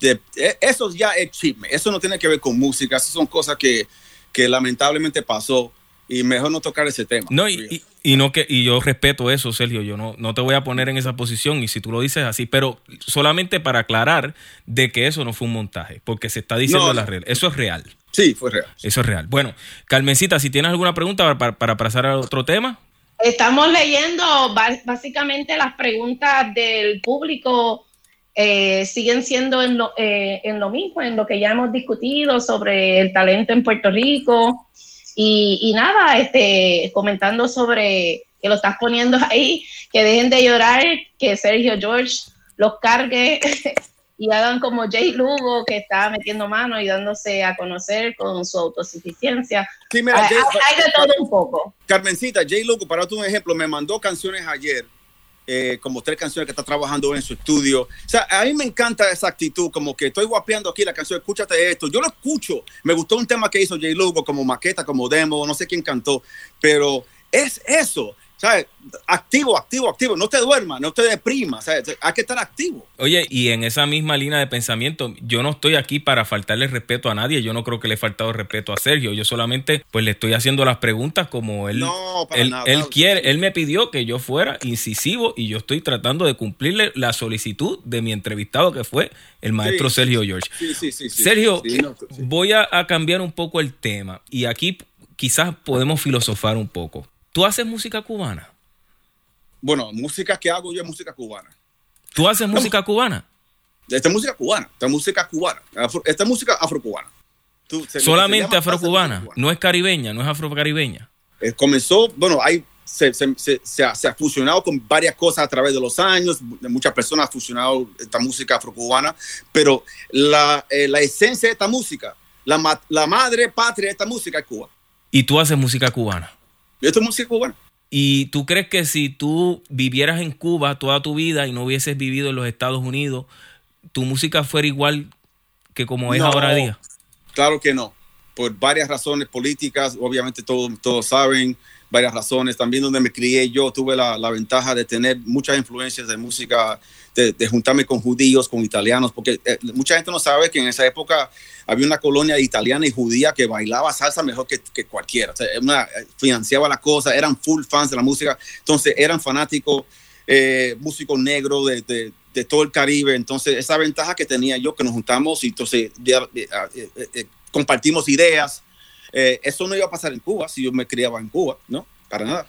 Speaker 4: de- eh, eso ya es chisme, eso no tiene que ver con música, eso son cosas que, que lamentablemente pasó y mejor no tocar ese tema.
Speaker 1: No, y, y- y no que, y yo respeto eso, Sergio. Yo no, no te voy a poner en esa posición, y si tú lo dices así, pero solamente para aclarar de que eso no fue un montaje, porque se está diciendo
Speaker 4: No,
Speaker 1: en las redes. Eso es real.
Speaker 4: Sí, fue real.
Speaker 1: Eso es real. Bueno, Carmencita, si tienes alguna pregunta para, para- para pasar a otro tema.
Speaker 2: Estamos leyendo básicamente las preguntas del público. Eh, siguen siendo en lo, eh, en lo mismo, en lo que ya hemos discutido sobre el talento en Puerto Rico. Y, y nada, este, comentando sobre que lo estás poniendo ahí, que dejen de llorar, que Sergio George los cargue y hagan como Jay Lugo, que está metiendo mano y dándose a conocer con su autosuficiencia.
Speaker 4: Sí, mira,
Speaker 2: hay,
Speaker 4: Jay-
Speaker 2: hay- de todo un poco.
Speaker 4: Carmencita, Jay Lugo, para un ejemplo, me mandó canciones ayer, eh, como tres canciones que está trabajando en su estudio. O sea, a mí me encanta esa actitud, como que estoy guapeando aquí la canción, escúchate esto. Yo lo escucho. Me gustó un tema que hizo Jay Lugo, como maqueta, como demo, no sé quién cantó, pero es eso. ¿Sabes? Activo, activo, activo. No te duermas, no te deprimas. ¿sabes? Hay que estar activo.
Speaker 1: Oye, y en esa misma línea de pensamiento, yo no estoy aquí para faltarle respeto a nadie. Yo no creo que le he faltado respeto a Sergio. Yo solamente, pues, le estoy haciendo las preguntas como él,
Speaker 4: No, para
Speaker 1: él,
Speaker 4: nada.
Speaker 1: él quiere. Él me pidió que yo fuera incisivo y yo estoy tratando de cumplirle la solicitud de mi entrevistado que fue el maestro
Speaker 4: Sí,
Speaker 1: Sergio George.
Speaker 4: Sí, sí.
Speaker 1: Sergio,
Speaker 4: no,
Speaker 1: voy a, a cambiar un poco el tema y aquí quizás podemos filosofar un poco. ¿Tú haces música cubana?
Speaker 4: Bueno, música que hago yo es música cubana.
Speaker 1: ¿Tú haces música cubana?
Speaker 4: Esta es música cubana, esta es música cubana, afro- esta es música afrocubana. Tú- se- se
Speaker 1: Solamente afrocubana,
Speaker 4: cubana.
Speaker 1: no es caribeña, no es afrocaribeña.
Speaker 4: Eh, comenzó, bueno, hay, se, ha, se ha fusionado con varias cosas a través de los años, muchas personas han fusionado esta música afrocubana, pero la, eh, la esencia de esta música, la, la madre patria de esta música es Cuba.
Speaker 1: Y tú haces música cubana.
Speaker 4: Esto es música cubana.
Speaker 1: ¿Y tú crees que si tú vivieras en Cuba toda tu vida y no hubieses vivido en los Estados Unidos, tu música fuera igual que como es
Speaker 4: No.
Speaker 1: ahora día?
Speaker 4: Claro que no, por varias razones políticas, obviamente todos, todos saben, varias razones. También donde me crié yo tuve la, la ventaja de tener muchas influencias de música, de, de juntarme con judíos, con italianos, porque eh, mucha gente no sabe que en esa época había una colonia italiana y judía que bailaba salsa mejor que, que cualquiera. O sea, una- financiaba la cosa, eran full fans de la música, entonces eran fanáticos, eh, músicos negros de, de- todo el Caribe. Entonces, esa ventaja que tenía yo, que nos juntamos y entonces eh, eh, eh, eh, compartimos ideas. Eh, eso no iba a pasar en Cuba si yo me criaba en Cuba, ¿no? Para nada.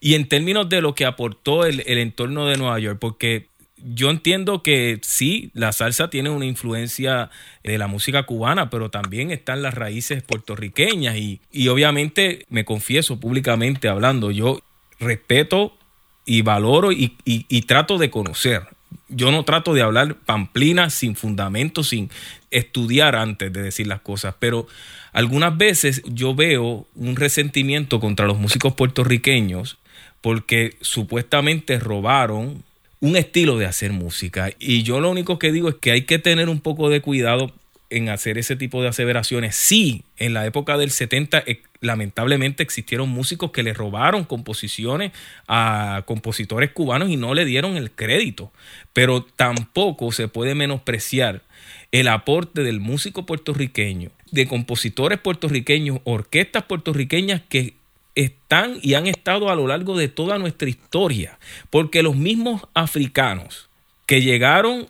Speaker 1: Y en términos de lo que aportó el, el entorno de Nueva York, porque yo entiendo que sí, la salsa tiene una influencia de la música cubana, pero también están las raíces puertorriqueñas y, y obviamente me confieso públicamente hablando, yo respeto y valoro y- y trato de conocer. Yo no trato de hablar pamplina sin fundamento, sin estudiar antes de decir las cosas, pero algunas veces yo veo un resentimiento contra los músicos puertorriqueños porque supuestamente robaron un estilo de hacer música. Y yo lo único que digo es que hay que tener un poco de cuidado en hacer ese tipo de aseveraciones. Sí, en la época del 70 eh, lamentablemente existieron músicos que le robaron composiciones a compositores cubanos y no le dieron el crédito, pero tampoco se puede menospreciar el aporte del músico puertorriqueño, de compositores puertorriqueños, orquestas puertorriqueñas que están y han estado a lo largo de toda nuestra historia, porque los mismos africanos que llegaron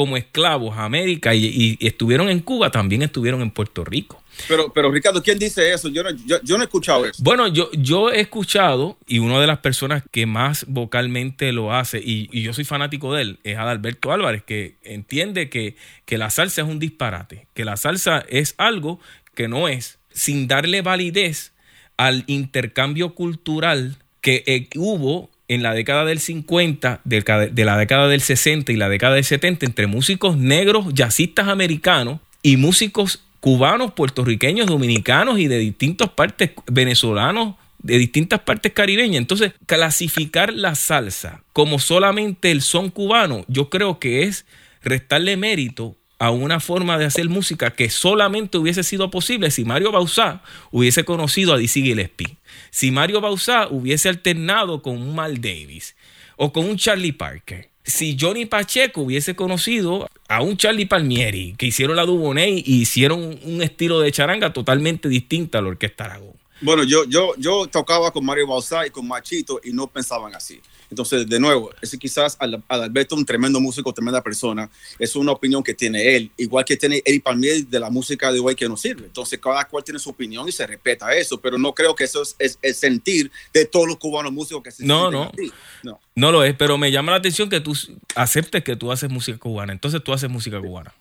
Speaker 1: como esclavos a América y, y- y estuvieron en Cuba, también estuvieron en Puerto Rico.
Speaker 4: Pero, pero Ricardo, ¿quién dice eso? Yo no, yo, yo no he escuchado eso.
Speaker 1: Bueno, yo, yo he escuchado, y una de las personas que más vocalmente lo hace, y, y yo soy fanático de él, es Adalberto Álvarez, que entiende que, que la salsa es un disparate, que la salsa es algo que no es, sin darle validez al intercambio cultural que eh, hubo en la década del 50, de, la década del 60 y la década del 70 entre músicos negros, jazzistas americanos y músicos cubanos, puertorriqueños, dominicanos y de distintas partes venezolanos, de distintas partes caribeñas. Entonces, clasificar la salsa como solamente el son cubano, yo creo que es restarle mérito a una forma de hacer música que solamente hubiese sido posible si Mario Bauzá hubiese conocido a Dizzy Gillespie, si Mario Bauzá hubiese alternado con un Mal Davis o con un Charlie Parker si Johnny Pacheco hubiese conocido a un Charlie Palmieri que hicieron la Dubonnet y hicieron un estilo de charanga totalmente distinto a la Orquesta Aragón.
Speaker 4: Bueno, yo, yo, yo tocaba con Mario Bauzá y con Machito y no pensaban así. Entonces, de nuevo, ese quizás Al- Adalberto, un tremendo músico, tremenda persona, es una opinión que tiene él, igual que tiene Eric Palmieri de la música de hoy que nos sirve. Entonces, cada cual tiene su opinión y se respeta eso, pero no creo que eso es, es- es sentir de todos los cubanos músicos que se
Speaker 1: No,
Speaker 4: sienten
Speaker 1: no.
Speaker 4: No.
Speaker 1: No lo es, pero me llama la atención que tú aceptes que tú haces música cubana. Entonces tú haces música cubana.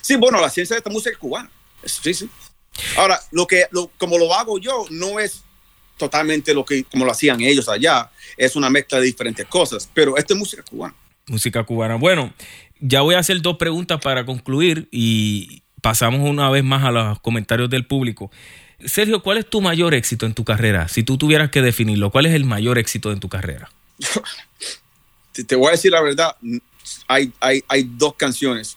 Speaker 4: Sí, bueno, la ciencia de esta música es cubana. Sí, sí. Ahora, lo que, lo, como lo hago yo, no es totalmente lo que, como lo hacían ellos allá. Es una mezcla de diferentes cosas, pero esto es música cubana.
Speaker 1: Música cubana. Bueno, ya voy a hacer dos preguntas para concluir y pasamos una vez más a los comentarios del público. Sergio, ¿cuál es tu mayor éxito en tu carrera? Si tú tuvieras que definirlo, ¿cuál es el mayor éxito en tu carrera?
Speaker 4: Te, voy a decir la verdad, hay, hay, hay dos canciones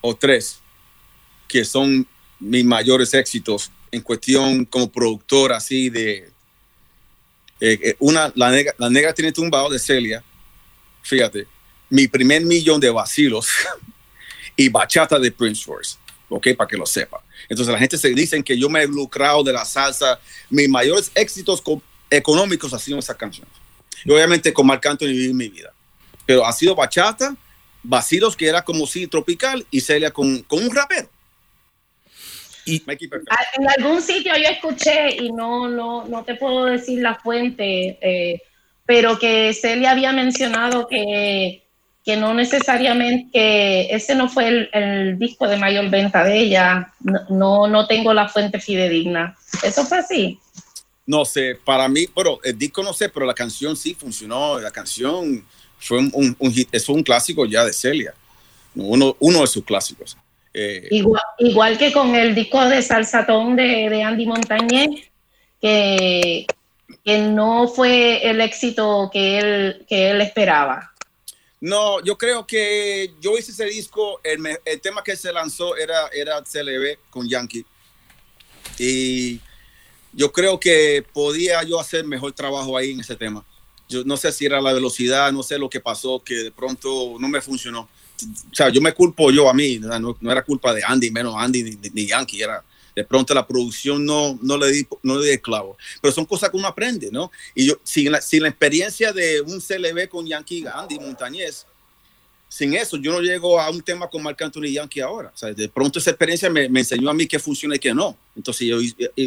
Speaker 4: o tres que son mis mayores éxitos en cuestión como productor así de... eh, eh, una, la negra, la negra tiene tumbado de Celia, fíjate, mi primer millón de vacilos y bachata de Prince Royce, ok, para que lo sepa. Entonces la gente se dicen que yo me he lucrado de la salsa, mis mayores éxitos co- económicos han sido esas canciones. Y obviamente con Marc Anthony viví mi vida. Pero ha sido bachata, vacilos que era como si tropical y Celia con, con un rapero.
Speaker 1: Y.
Speaker 2: Ah, En algún sitio yo escuché, y no, no, no te puedo decir la fuente, eh, pero que Celia había mencionado que, que no necesariamente, que ese no fue el, el disco de mayor venta de ella. No, no, no tengo la fuente fidedigna. ¿Eso fue así?
Speaker 4: No sé, para mí, pero el disco no sé, pero la canción sí funcionó. La canción fue un, un, un hit, es un clásico ya de Celia, uno, uno de sus clásicos. Eh,
Speaker 2: Igual, igual que con el disco de Salsatón de, de Andy Montañez, que, que no fue el éxito que él, que él esperaba.
Speaker 4: No, yo creo que yo hice ese disco, el, el tema que se lanzó era, era CLB con Yankee. Y yo creo que podía yo hacer mejor trabajo ahí en ese tema. Yo no sé si era la velocidad, no sé lo que pasó, que de pronto no me funcionó. O sea, yo me culpo yo a mí, no, no era culpa de Andy, menos Andy ni, ni Yankee, era de pronto la producción no, no, le di, no le di clavo. Pero son cosas que uno aprende, ¿no? Y yo, sin la, sin la experiencia de un CLB con Yankee, Andy Montañez, sin eso yo no llego a un tema con Marc Anthony Yankee ahora. O sea, de pronto esa experiencia me, me enseñó a mí qué funciona y qué no. Entonces yo,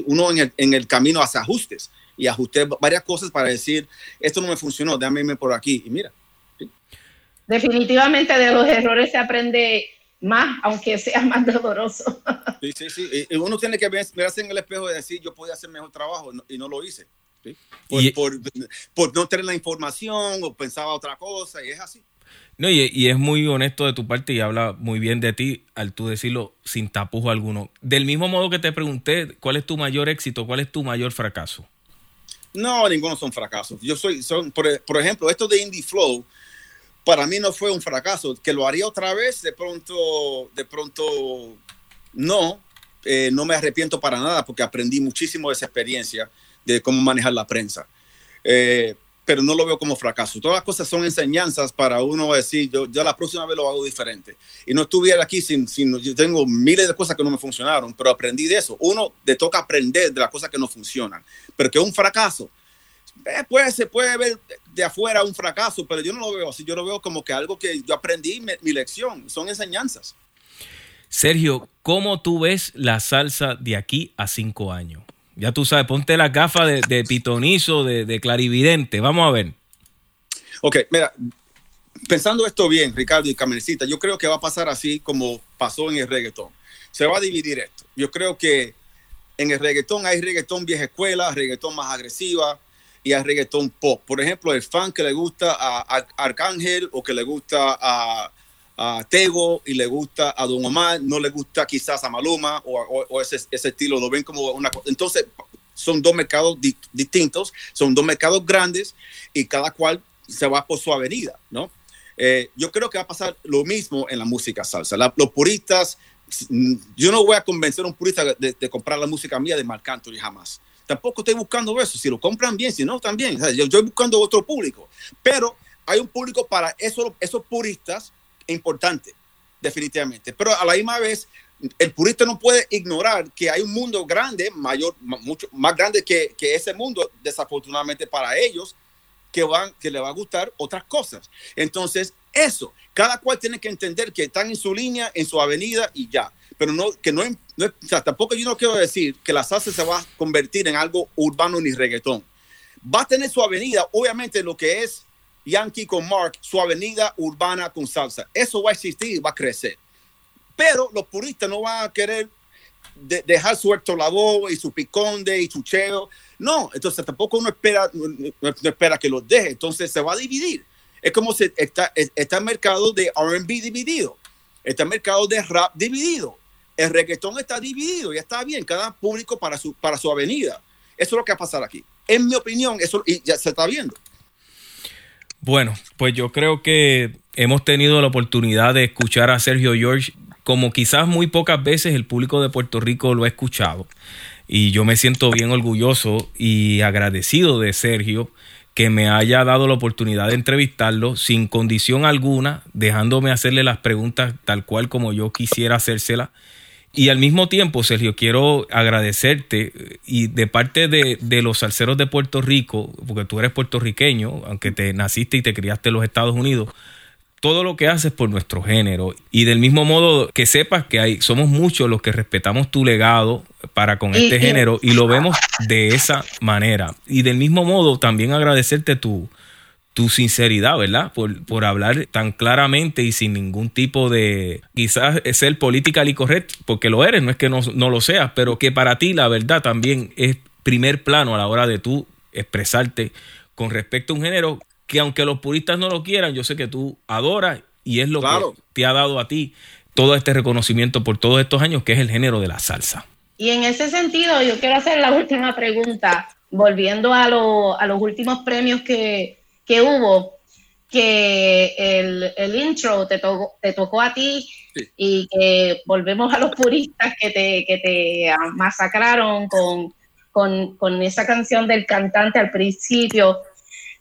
Speaker 4: uno en el, en el camino hace ajustes y ajusté varias cosas para decir, esto no me funcionó, déjame irme por aquí. Y mira,
Speaker 2: Definitivamente de los errores se aprende más, aunque sea más doloroso.
Speaker 4: sí, sí, sí. Y- uno tiene que ver- mirarse en el espejo y decir, yo podía hacer mejor trabajo no- y no lo hice. ¿sí? Por,
Speaker 1: Y-
Speaker 4: por, por no tener la información o pensaba otra cosa y es así.
Speaker 1: No, y, y es muy honesto de tu parte y habla muy bien de ti al tú decirlo sin tapujo alguno. Del mismo modo que te pregunté, ¿cuál es tu mayor éxito? ¿Cuál es tu mayor fracaso?
Speaker 4: No, ninguno son fracasos. Yo soy, son, por, por ejemplo, esto de Indie Flow, para mí no fue un fracaso. Que lo haría otra vez, de pronto, de pronto, no. Eh, no me arrepiento para nada porque aprendí muchísimo de esa experiencia de cómo manejar la prensa. Eh, pero no lo veo como fracaso. Todas las cosas son enseñanzas para uno decir, yo, yo la próxima vez lo hago diferente. Y no estuviera aquí sin, sin, yo tengo miles de cosas que no me funcionaron, pero aprendí de eso. Uno le toca aprender de las cosas que no funcionan, pero que es un fracaso. Eh, puede, se puede ver de afuera un fracaso, pero yo no lo veo así. Yo lo veo como que algo que yo aprendí, me- mi lección, son enseñanzas.
Speaker 1: Sergio, ¿cómo tú ves la salsa de aquí a cinco años? Ya tú sabes, ponte la gafa de, de pitonizo, de, de clarividente. Vamos a ver.
Speaker 4: Ok, mira, pensando esto bien, Ricardo y Camercita, yo creo que va a pasar así como pasó en el reggaetón. Se va a dividir esto. Yo creo que en el reggaetón hay reggaetón vieja escuela, reggaetón más agresiva y hay reggaetón pop. Por ejemplo, el fan que le gusta a, a Arcángel o que le gusta a, a Tego y le gusta a Don Omar, no le gusta quizás a Maluma o, ese, estilo, lo ven como una cosa. Entonces, son dos mercados di- distintos, son dos mercados grandes y cada cual se va por su avenida, ¿no? Eh, yo creo que va a pasar lo mismo en la música salsa. Los puristas, mm, yo no voy a convencer a un purista de, de comprar la música mía de Marc Anthony jamás. Tampoco estoy buscando eso. Si lo compran bien, si no, también. O sea, yo estoy buscando otro público. Pero hay un público para eso, esos puristas importante, definitivamente. Pero a la misma vez, el purista no puede ignorar que hay un mundo grande, mayor, mucho más grande que, que ese mundo, desafortunadamente para ellos, que, van, que le va a gustar otras cosas. Entonces, eso, cada cual tiene que entender que están en su línea, en su avenida y ya. Pero no, que no, no o sea, tampoco yo no quiero decir que la salsa se va a convertir en algo urbano ni reggaetón. Va a tener su avenida, obviamente lo que es Yankee con Mark, su avenida urbana con salsa. Eso va a existir va a crecer. Pero los puristas no van a querer dejar la voz y su piconde y su cheo. No, entonces tampoco uno espera, no, espera que los deje. Entonces se va a dividir. Es como si está, está el mercado de RB dividido, está el mercado de rap dividido. El reggaetón está dividido, ya está bien, cada público para su, para su avenida. Eso es lo que va a pasar aquí. En mi opinión, eso y ya se está viendo.
Speaker 1: Bueno, pues yo creo que hemos tenido la oportunidad de escuchar a Sergio George como quizás muy pocas veces el público de Puerto Rico lo ha escuchado. Y yo me siento bien orgulloso y agradecido de Sergio que me haya dado la oportunidad de entrevistarlo sin condición alguna, dejándome hacerle las preguntas tal cual como yo quisiera hacérselas. Y al mismo tiempo, Sergio, quiero agradecerte y de parte de, de, los salseros de Puerto Rico, porque tú eres puertorriqueño, aunque te naciste y te criaste en los Estados Unidos, todo lo que haces por nuestro género. Y del mismo modo que sepas que hay, somos muchos los que respetamos tu legado para con este género y lo vemos de esa manera. Y del mismo modo también agradecerte tu, tu sinceridad, ¿verdad? Por, por hablar tan claramente y sin ningún tipo de quizás ser political y correcto, porque lo eres, no es que no, no lo seas, pero que para ti la verdad también es primer plano a la hora de tú expresarte con respecto a un género que aunque los puristas no lo quieran, yo sé que tú adoras y es lo que te ha dado a ti todo este reconocimiento por todos estos años, que es el género de la salsa.
Speaker 2: Y en ese sentido, yo quiero hacer la última pregunta, volviendo a, a los últimos premios que, que hubo, que el, el intro te, te tocó a ti y que volvemos a los puristas que te, que te masacraron con, con, con esa canción del cantante al principio.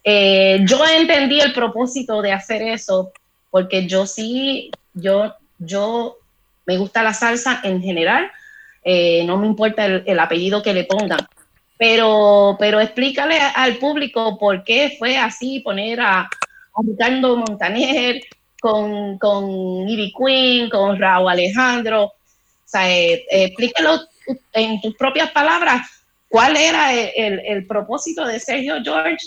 Speaker 2: Eh, yo entendí el propósito de hacer eso porque yo sí, yo, yo me gusta la salsa en general, eh, no me importa el, apellido que le pongan, pero, pero explícale al público por qué fue así poner a, a Ricardo Montaner con, con Ivy Queen, con Raúl Alejandro. O sea, eh, explícalo en tus propias palabras cuál era el, propósito de Sergio George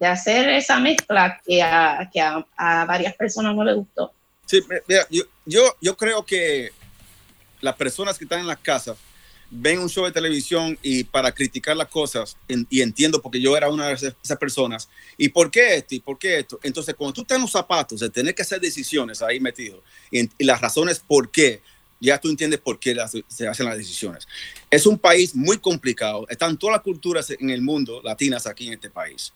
Speaker 2: de hacer esa mezcla que a, que a, varias personas no les gustó.
Speaker 4: Sí, mira, yo, yo, yo creo que las personas que están en las casas ven un show de televisión y para criticar las cosas, y entiendo porque yo era una de esas personas, ¿y por qué esto? ¿Y por qué esto? Entonces, cuando tú estás en los zapatos de tener que hacer decisiones ahí metido, y, y las razones por qué, ya tú entiendes por qué se hacen las decisiones. Es un país muy complicado, están todas las culturas en el mundo latinas aquí en este país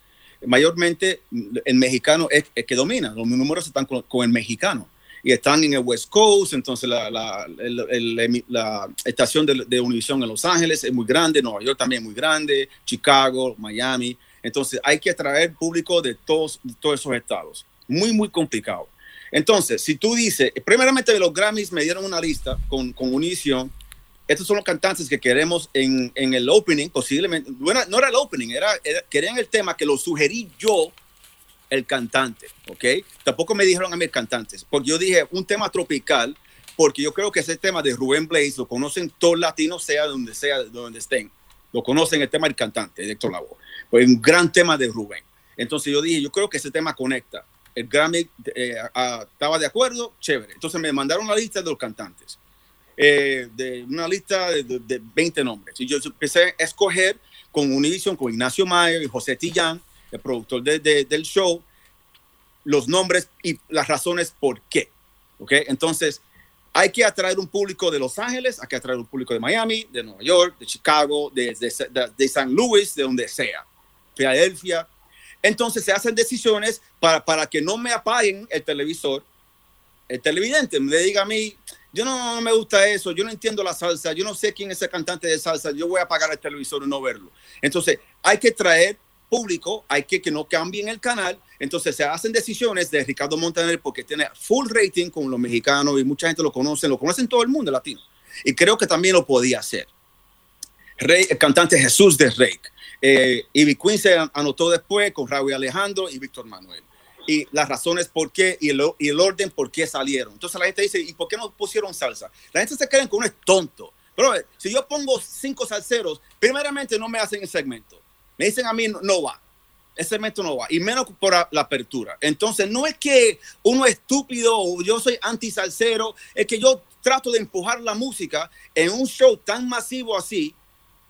Speaker 4: mayormente el mexicano es, que domina, los números están con, el mexicano y están en el West Coast, entonces la, la, la estación de, de Univision en Los Ángeles es muy grande, Nueva York también es muy grande, Chicago, Miami, entonces hay que atraer público de todos, todos esos estados, muy, muy complicado. Entonces, si tú dices, primeramente los Grammys me dieron una lista con, con Univision. Estos son los cantantes que queremos en, en el opening, posiblemente, no era, no era el opening, era, querían el tema que lo sugerí yo, el cantante, ¿ok? Tampoco me dijeron a mí cantantes, porque yo dije un tema tropical, porque yo creo que ese tema de Rubén Blaze lo conocen todos latinos, sea donde sea, donde estén. Lo conocen el tema del cantante, de Héctor Lavoe. Pues un gran tema de Rubén. Entonces yo dije, yo creo que ese tema conecta. El Grammy eh, estaba de acuerdo, chévere. Entonces me mandaron la lista de los cantantes. Eh, de una lista de, de, 20 nombres. Y yo empecé a escoger con Univision, con Ignacio Mayer y José Tillán, el productor de, del show, los nombres y las razones por qué. ¿Ok? Entonces, hay que atraer un público de Los Ángeles, hay que atraer un público de Miami, de Nueva York, de Chicago, de, de, de San Luis, de donde sea, Filadelfia. Entonces se hacen decisiones para, para que no me apaguen el televisor, el televidente me diga a mí, yo no, me gusta eso, yo no entiendo la salsa, yo no sé quién es el cantante de salsa, yo voy a apagar el televisor y no verlo. Entonces, hay que traer público, hay que que no cambien el canal. Entonces se hacen decisiones de Ricardo Montaner porque tiene full rating con los mexicanos y mucha gente lo conoce, lo conocen todo el mundo latino. Y creo que también lo podía hacer. Rey, el cantante Jesús de Rey. Eh, Ivy Queen se an- anotó después con Raúl Alejandro y Víctor Manuel. Y las razones por qué y el, y el orden por qué salieron. Entonces la gente dice, ¿y por qué no pusieron salsa? La gente se cree que uno es tonto. Pero si yo pongo cinco salseros, primeramente no me hacen el segmento. Me dicen a mí, no, va. Ese segmento no va. Y menos por la, apertura. Entonces no es que uno es estúpido o yo soy anti salsero. Es que yo trato de empujar la música en un show tan masivo así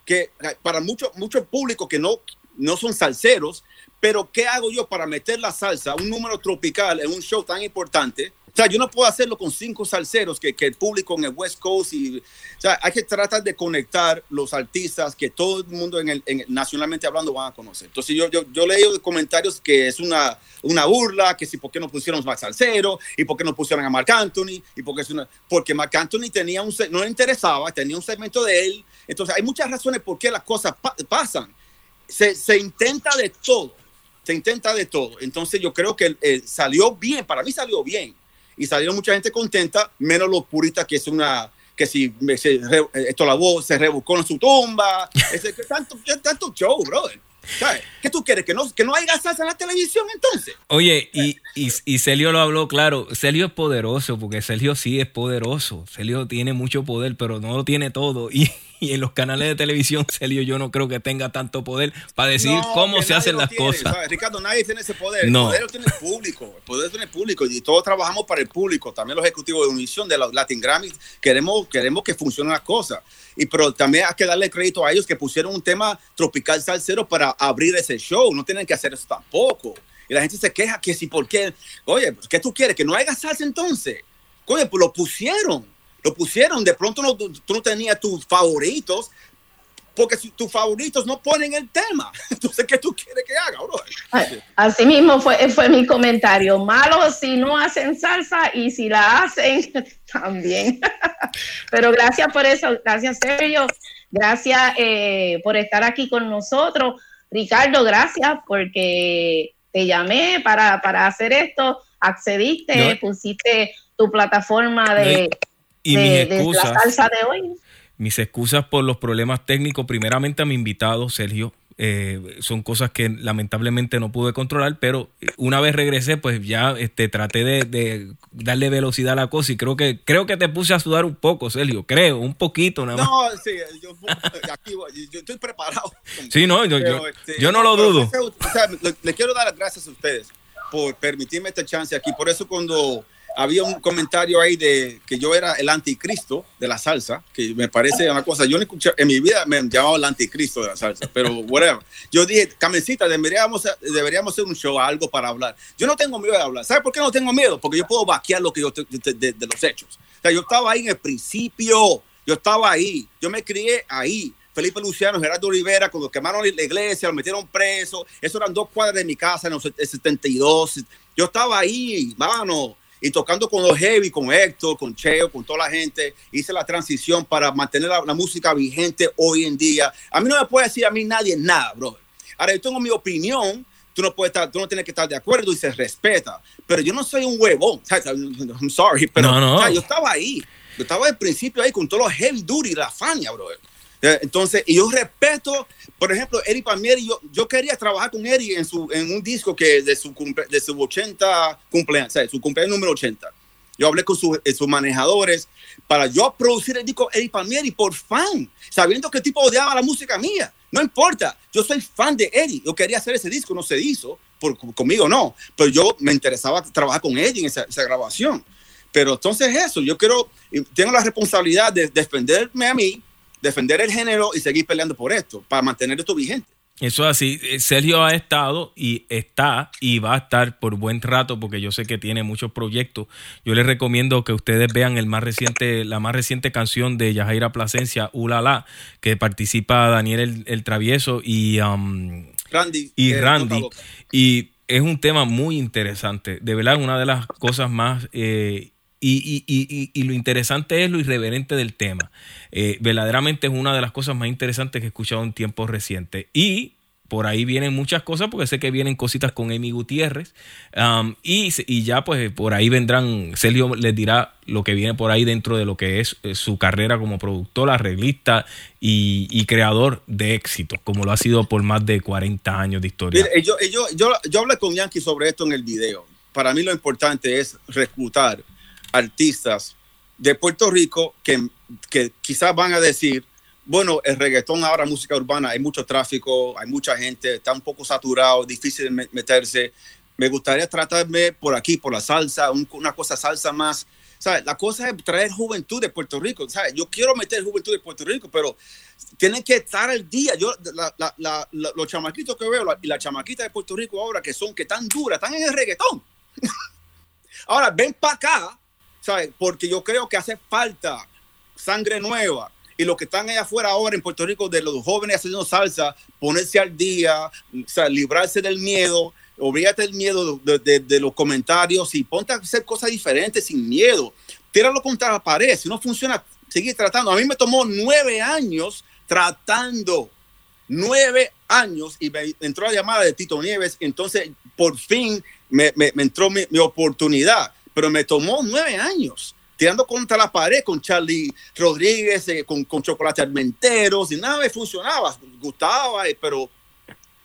Speaker 4: que para mucho, mucho público que no, no son salseros, pero ¿qué hago yo para meter la salsa, un número tropical en un show tan importante? O sea, yo no puedo hacerlo con cinco salseros que, que el público en el West Coast y, o sea, hay que tratar de conectar los artistas que todo el mundo en el, en el- nacionalmente hablando van a conocer. Entonces yo, yo, yo leo comentarios que es una, una burla, que si por qué no pusieron más salsero y por qué no pusieron a Marc Anthony y porque es una, porque Marc Anthony tenía un, no le interesaba, tenía un segmento de él. Entonces hay muchas razones por qué las cosas pa- pasan. Se, se intenta de todo, se intenta de todo. Entonces yo creo que eh, salió bien, para mí salió bien. Y salieron mucha gente contenta, menos los puristas que es una, que si se esto la voz se rebuscó en su tumba. Ese, que tanto, que tanto show, brother. ¿Sabes? ¿Qué tú quieres? ¿Que no, ¿Que no haya salsa en la televisión entonces?
Speaker 1: Oye, y, y, y Celio lo habló claro. Celio es poderoso, porque Celio sí es poderoso. Celio tiene mucho poder, pero no lo tiene todo. Y, y en los canales de televisión, Celio yo no creo que tenga tanto poder para decidir
Speaker 4: No,
Speaker 1: cómo se hacen las
Speaker 4: tiene,
Speaker 1: cosas.
Speaker 4: ¿sabes? Ricardo, nadie tiene ese poder.
Speaker 1: No.
Speaker 4: El poder lo tiene el público. El poder lo tiene el público. Y todos trabajamos para el público. También los ejecutivos de Univision, de los Latin Grammys, queremos, queremos que funcionen las cosas. Y pero también hay que darle crédito a ellos que pusieron un tema tropical salsero para abrir ese show. No tienen que hacer eso tampoco. Y la gente se queja que si, ¿por qué? Oye, pues, ¿qué tú quieres? ¿Que no haya salsa entonces? Oye, pues lo pusieron. Lo pusieron. De pronto no, tú no tenías tus favoritos, porque si tus favoritos no ponen el tema. Entonces, ¿qué tú quieres que haga, bro?
Speaker 2: Así mismo fue, fue mi comentario. Malo si no hacen salsa y si la hacen también. Pero gracias por eso, gracias Sergio, gracias eh, por estar aquí con nosotros. Ricardo, gracias porque te llamé para, para hacer esto, accediste,
Speaker 1: No.
Speaker 2: pusiste tu plataforma de,
Speaker 1: Y
Speaker 2: de-
Speaker 1: mis
Speaker 2: de la
Speaker 1: excusas,
Speaker 2: salsa de hoy.
Speaker 1: mis excusas por los problemas técnicos, primeramente a mi invitado, Sergio. eh, son cosas que lamentablemente no pude controlar, pero una vez regresé, pues ya este, traté de, de darle velocidad a la cosa y creo que creo que te puse a sudar un poco, Sergio, creo, un poquito nada más.
Speaker 4: No, sí, yo, aquí, voy, yo estoy preparado.
Speaker 1: Sí, no, yo, yo,
Speaker 4: este,
Speaker 1: yo no lo
Speaker 4: pero,
Speaker 1: dudo.
Speaker 4: o sea, le, le quiero dar las gracias a ustedes por permitirme esta chance aquí. Por eso cuando había un comentario ahí de que yo era el anticristo de la salsa, que me parece una cosa, yo no escuché, en mi vida me han llamado el anticristo de la salsa, pero whatever. Yo dije, Carmencita, deberíamos, deberíamos hacer un show, algo para hablar. Yo no tengo miedo de hablar. ¿Sabes por qué no tengo miedo? Porque yo puedo vaquear lo que yo te- de, de- de los hechos. O sea, yo estaba ahí en el principio, yo estaba ahí, yo me crié ahí. Felipe Luciano, Gerardo Rivera, cuando quemaron la iglesia, lo metieron preso. Eso eran dos cuadras de mi casa en set- 72. Yo estaba ahí, mano, y tocando con los heavy, con Héctor, con Cheo, con toda la gente. Hice la transición para mantener la, la música vigente hoy en día. A mí no me puede decir a mí nadie nada, bro. Ahora, yo tengo mi opinión. Tú no, puedes estar, tú no tienes que estar de acuerdo y se respeta. Pero yo no soy un huevón. I'm sorry, pero
Speaker 1: No, no.
Speaker 4: o sea, yo estaba ahí. Yo estaba al principio ahí con todos los heavy duty, la Fania, bro. Entonces, y yo respeto, por ejemplo, Eddie Palmieri, yo, yo quería trabajar con Eddie en, su, en un disco que de su, cumple- de su 80 cumpleaños, o sea, su cumpleaños número 80. Yo hablé con su- eh, sus manejadores para yo producir el disco Eddie Palmieri por fan, sabiendo que el tipo odiaba la música mía. No importa, yo soy fan de Eddie. Yo quería hacer ese disco, no se hizo, por, conmigo no, pero yo me interesaba trabajar con Eddie en esa, esa grabación. Pero entonces eso, yo quiero, tengo la responsabilidad de defenderme a mí, defender el género y seguir peleando por esto, para mantener esto vigente.
Speaker 1: Eso es así. Eh, Sergio ha estado y está y va a estar por buen rato porque yo sé que tiene muchos proyectos. Yo les recomiendo que ustedes vean el más reciente, la más reciente canción de Yajaira Plasencia, Ulala, que participa Daniel el, el Travieso y, um,
Speaker 4: Randy.
Speaker 1: y
Speaker 4: eh,
Speaker 1: Randy. Y es un tema muy interesante. De verdad, una de las cosas más. eh, y, y- y- y- lo interesante es lo irreverente del tema. Eh, verdaderamente es una de las cosas más interesantes que he escuchado en tiempos recientes. Y por ahí vienen muchas cosas, porque sé que vienen cositas con Amy Gutiérrez. Um, y, y ya pues por ahí vendrán, Sergio les dirá lo que viene por ahí dentro de lo que es eh, su carrera como productor, arreglista y, y creador de éxito, como lo ha sido por más de 40 años de historia.
Speaker 4: Mire, yo, yo, yo, yo hablé con Yankee sobre esto en el video. Para mí lo importante es reclutar artistas de Puerto Rico que, que quizás van a decir, bueno, el reggaetón ahora, música urbana, hay mucho tráfico, hay mucha gente, está un poco saturado, difícil de me- meterse. Me gustaría tratarme por aquí, por la salsa, un- una cosa salsa más. ¿sabes? La cosa es traer juventud de Puerto Rico. ¿sabes? Yo quiero meter juventud de Puerto Rico, pero tienen que estar al día. Yo, la- los chamaquitos que veo y las chamaquitas de Puerto Rico ahora que son, que están duras, están en el reggaetón. ahora, ven para acá, ¿sabes? Porque yo creo que hace falta sangre nueva. Y los que están allá afuera ahora en Puerto Rico, de los jóvenes haciendo salsa, ponerse al día, o sea, librarse del miedo, olvídate del miedo de, los comentarios y ponte a hacer cosas diferentes sin miedo. Tíralo contra la pared. Si no funciona, sigue tratando. A mí me tomó nueve años tratando, nueve años, y me entró la llamada de Tito Nieves. Entonces, por fin me, entró mi oportunidad, pero me tomó nueve años tirando contra la pared con Charlie Rodríguez, eh, con, con Chocolate Armenteros, y nada me funcionaba, gustaba, eh, pero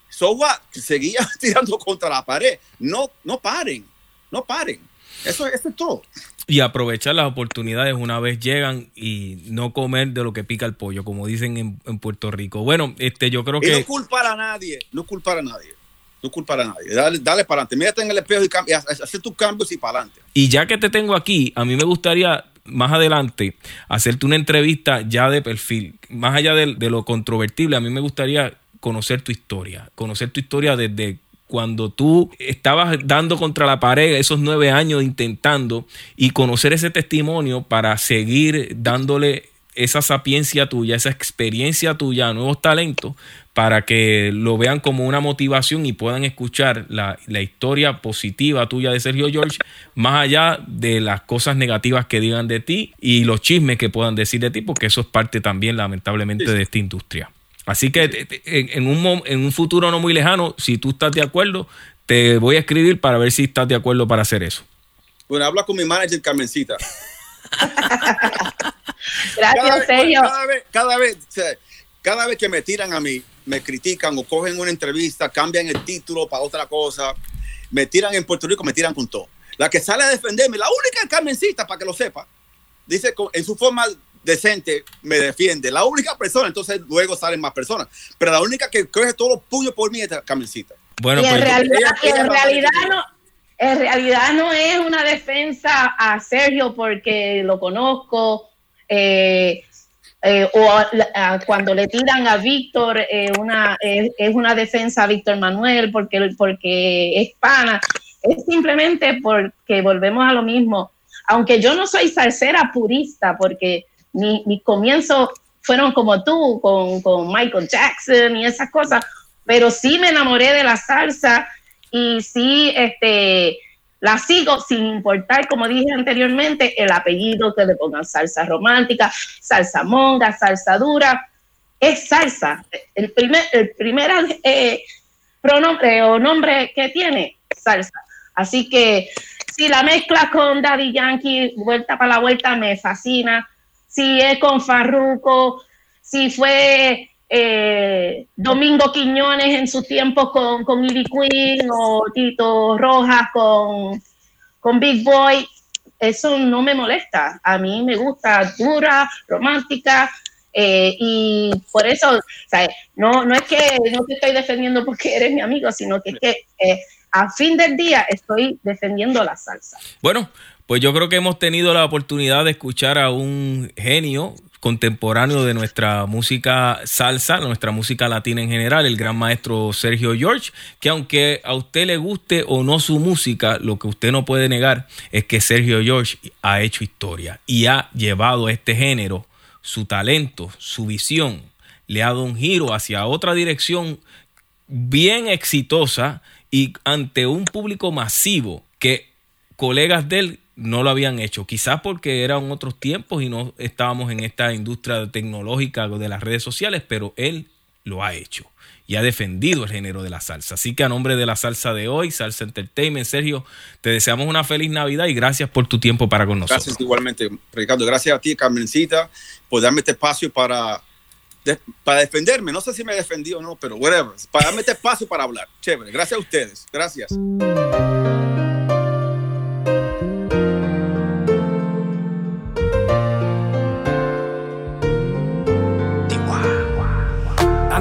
Speaker 4: so what? seguía tirando contra la pared. No, no paren, no paren. Eso, eso es todo.
Speaker 1: Y aprovechar las oportunidades una vez llegan y no comer de lo que pica el pollo, como dicen en, en Puerto Rico. Bueno, este, yo creo
Speaker 4: Y no
Speaker 1: que
Speaker 4: culpar a nadie, no culpar a nadie. No culpar a nadie. Dale, dale para adelante. Mírate en el espejo y, y hacer tus cambios y para adelante.
Speaker 1: Y ya que te tengo aquí, a mí me gustaría más adelante hacerte una entrevista ya de perfil. Más allá de, de lo controvertible, a mí me gustaría conocer tu historia. Conocer tu historia desde cuando tú estabas dando contra la pared esos nueve años intentando y conocer ese testimonio para seguir dándole esa sapiencia tuya, esa experiencia tuya nuevos talentos para que lo vean como una motivación y puedan escuchar la, la historia positiva tuya de Sergio George, más allá de las cosas negativas que digan de ti y los chismes que puedan decir de ti, porque eso es parte también, lamentablemente, de esta industria. Así que en, un, en un futuro no muy lejano, si tú estás de acuerdo, te voy a escribir para ver si estás de acuerdo para hacer eso.
Speaker 4: Bueno, habla con mi manager Carmencita.
Speaker 2: Gracias,
Speaker 4: cada, vez-
Speaker 2: Sergio.
Speaker 4: Cada vez, cada vez, o sea, cada vez que me tiran a mí, me critican o cogen una entrevista, cambian el título para otra cosa, me tiran en Puerto Rico, me tiran con todo. La que sale a defenderme, la única Carmencita, para que lo sepa, dice en su forma decente, me defiende. La única persona, entonces luego salen más personas. Pero la única que coge todos los puños por mí es Carmencita.
Speaker 1: Bueno,
Speaker 2: y en
Speaker 1: pues
Speaker 2: realidad,
Speaker 4: ella-
Speaker 2: y en realidad no, en realidad no es una defensa a Sergio porque lo conozco. eh, eh, o a- a- cuando le tiran a Víctor, eh, una, es, una defensa a Víctor Manuel porque, porque es pana. Es simplemente porque volvemos a lo mismo. Aunque yo no soy salsera purista, porque mi- mis comienzos fueron como tú, con, con Michael Jackson y esas cosas, pero sí me enamoré de la salsa y sí este, la sigo sin importar, como dije anteriormente, el apellido que le pongan salsa romántica, salsa monga, salsa dura, es salsa. El primer, el primer eh, pronombre o nombre que tiene, salsa. Así que si la mezcla con Daddy Yankee, vuelta para la vuelta, me fascina. Si es con Farruko, si fue eh, Domingo Quiñones en sus tiempos con, con Ivy Queen o Tito Rojas con, con Big Boy, eso no me molesta. A mí me gusta dura, romántica. eh, y por eso, o no, no es que no te estoy defendiendo porque eres mi amigo, sino que es que eh, a fin del día estoy defendiendo la salsa.
Speaker 1: Bueno, pues yo creo que hemos tenido la oportunidad de escuchar a un genio contemporáneo de nuestra música salsa, nuestra música latina en general, el gran maestro Sergio George, que aunque a usted le guste o no su música, lo que usted no puede negar es que Sergio George ha hecho historia y ha llevado este género su talento, su visión, le ha dado un giro hacia otra dirección bien exitosa y ante un público masivo que colegas de él no lo habían hecho, quizás porque eran otros tiempos y no estábamos en esta industria tecnológica de las redes sociales, pero él lo ha hecho y ha defendido el género de la salsa. Así que a nombre de la salsa de hoy, Salsa Entertainment, Sergio, te deseamos una feliz Navidad y gracias por tu tiempo para con nosotros.
Speaker 4: Gracias igualmente, Ricardo. Gracias a ti, Carmencita, por darme este espacio para, para defenderme. No sé si me defendí o no, pero whatever. Para darme este espacio para hablar. Chévere. Gracias a ustedes. Gracias.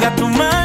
Speaker 10: Cuando hagas tu maleta,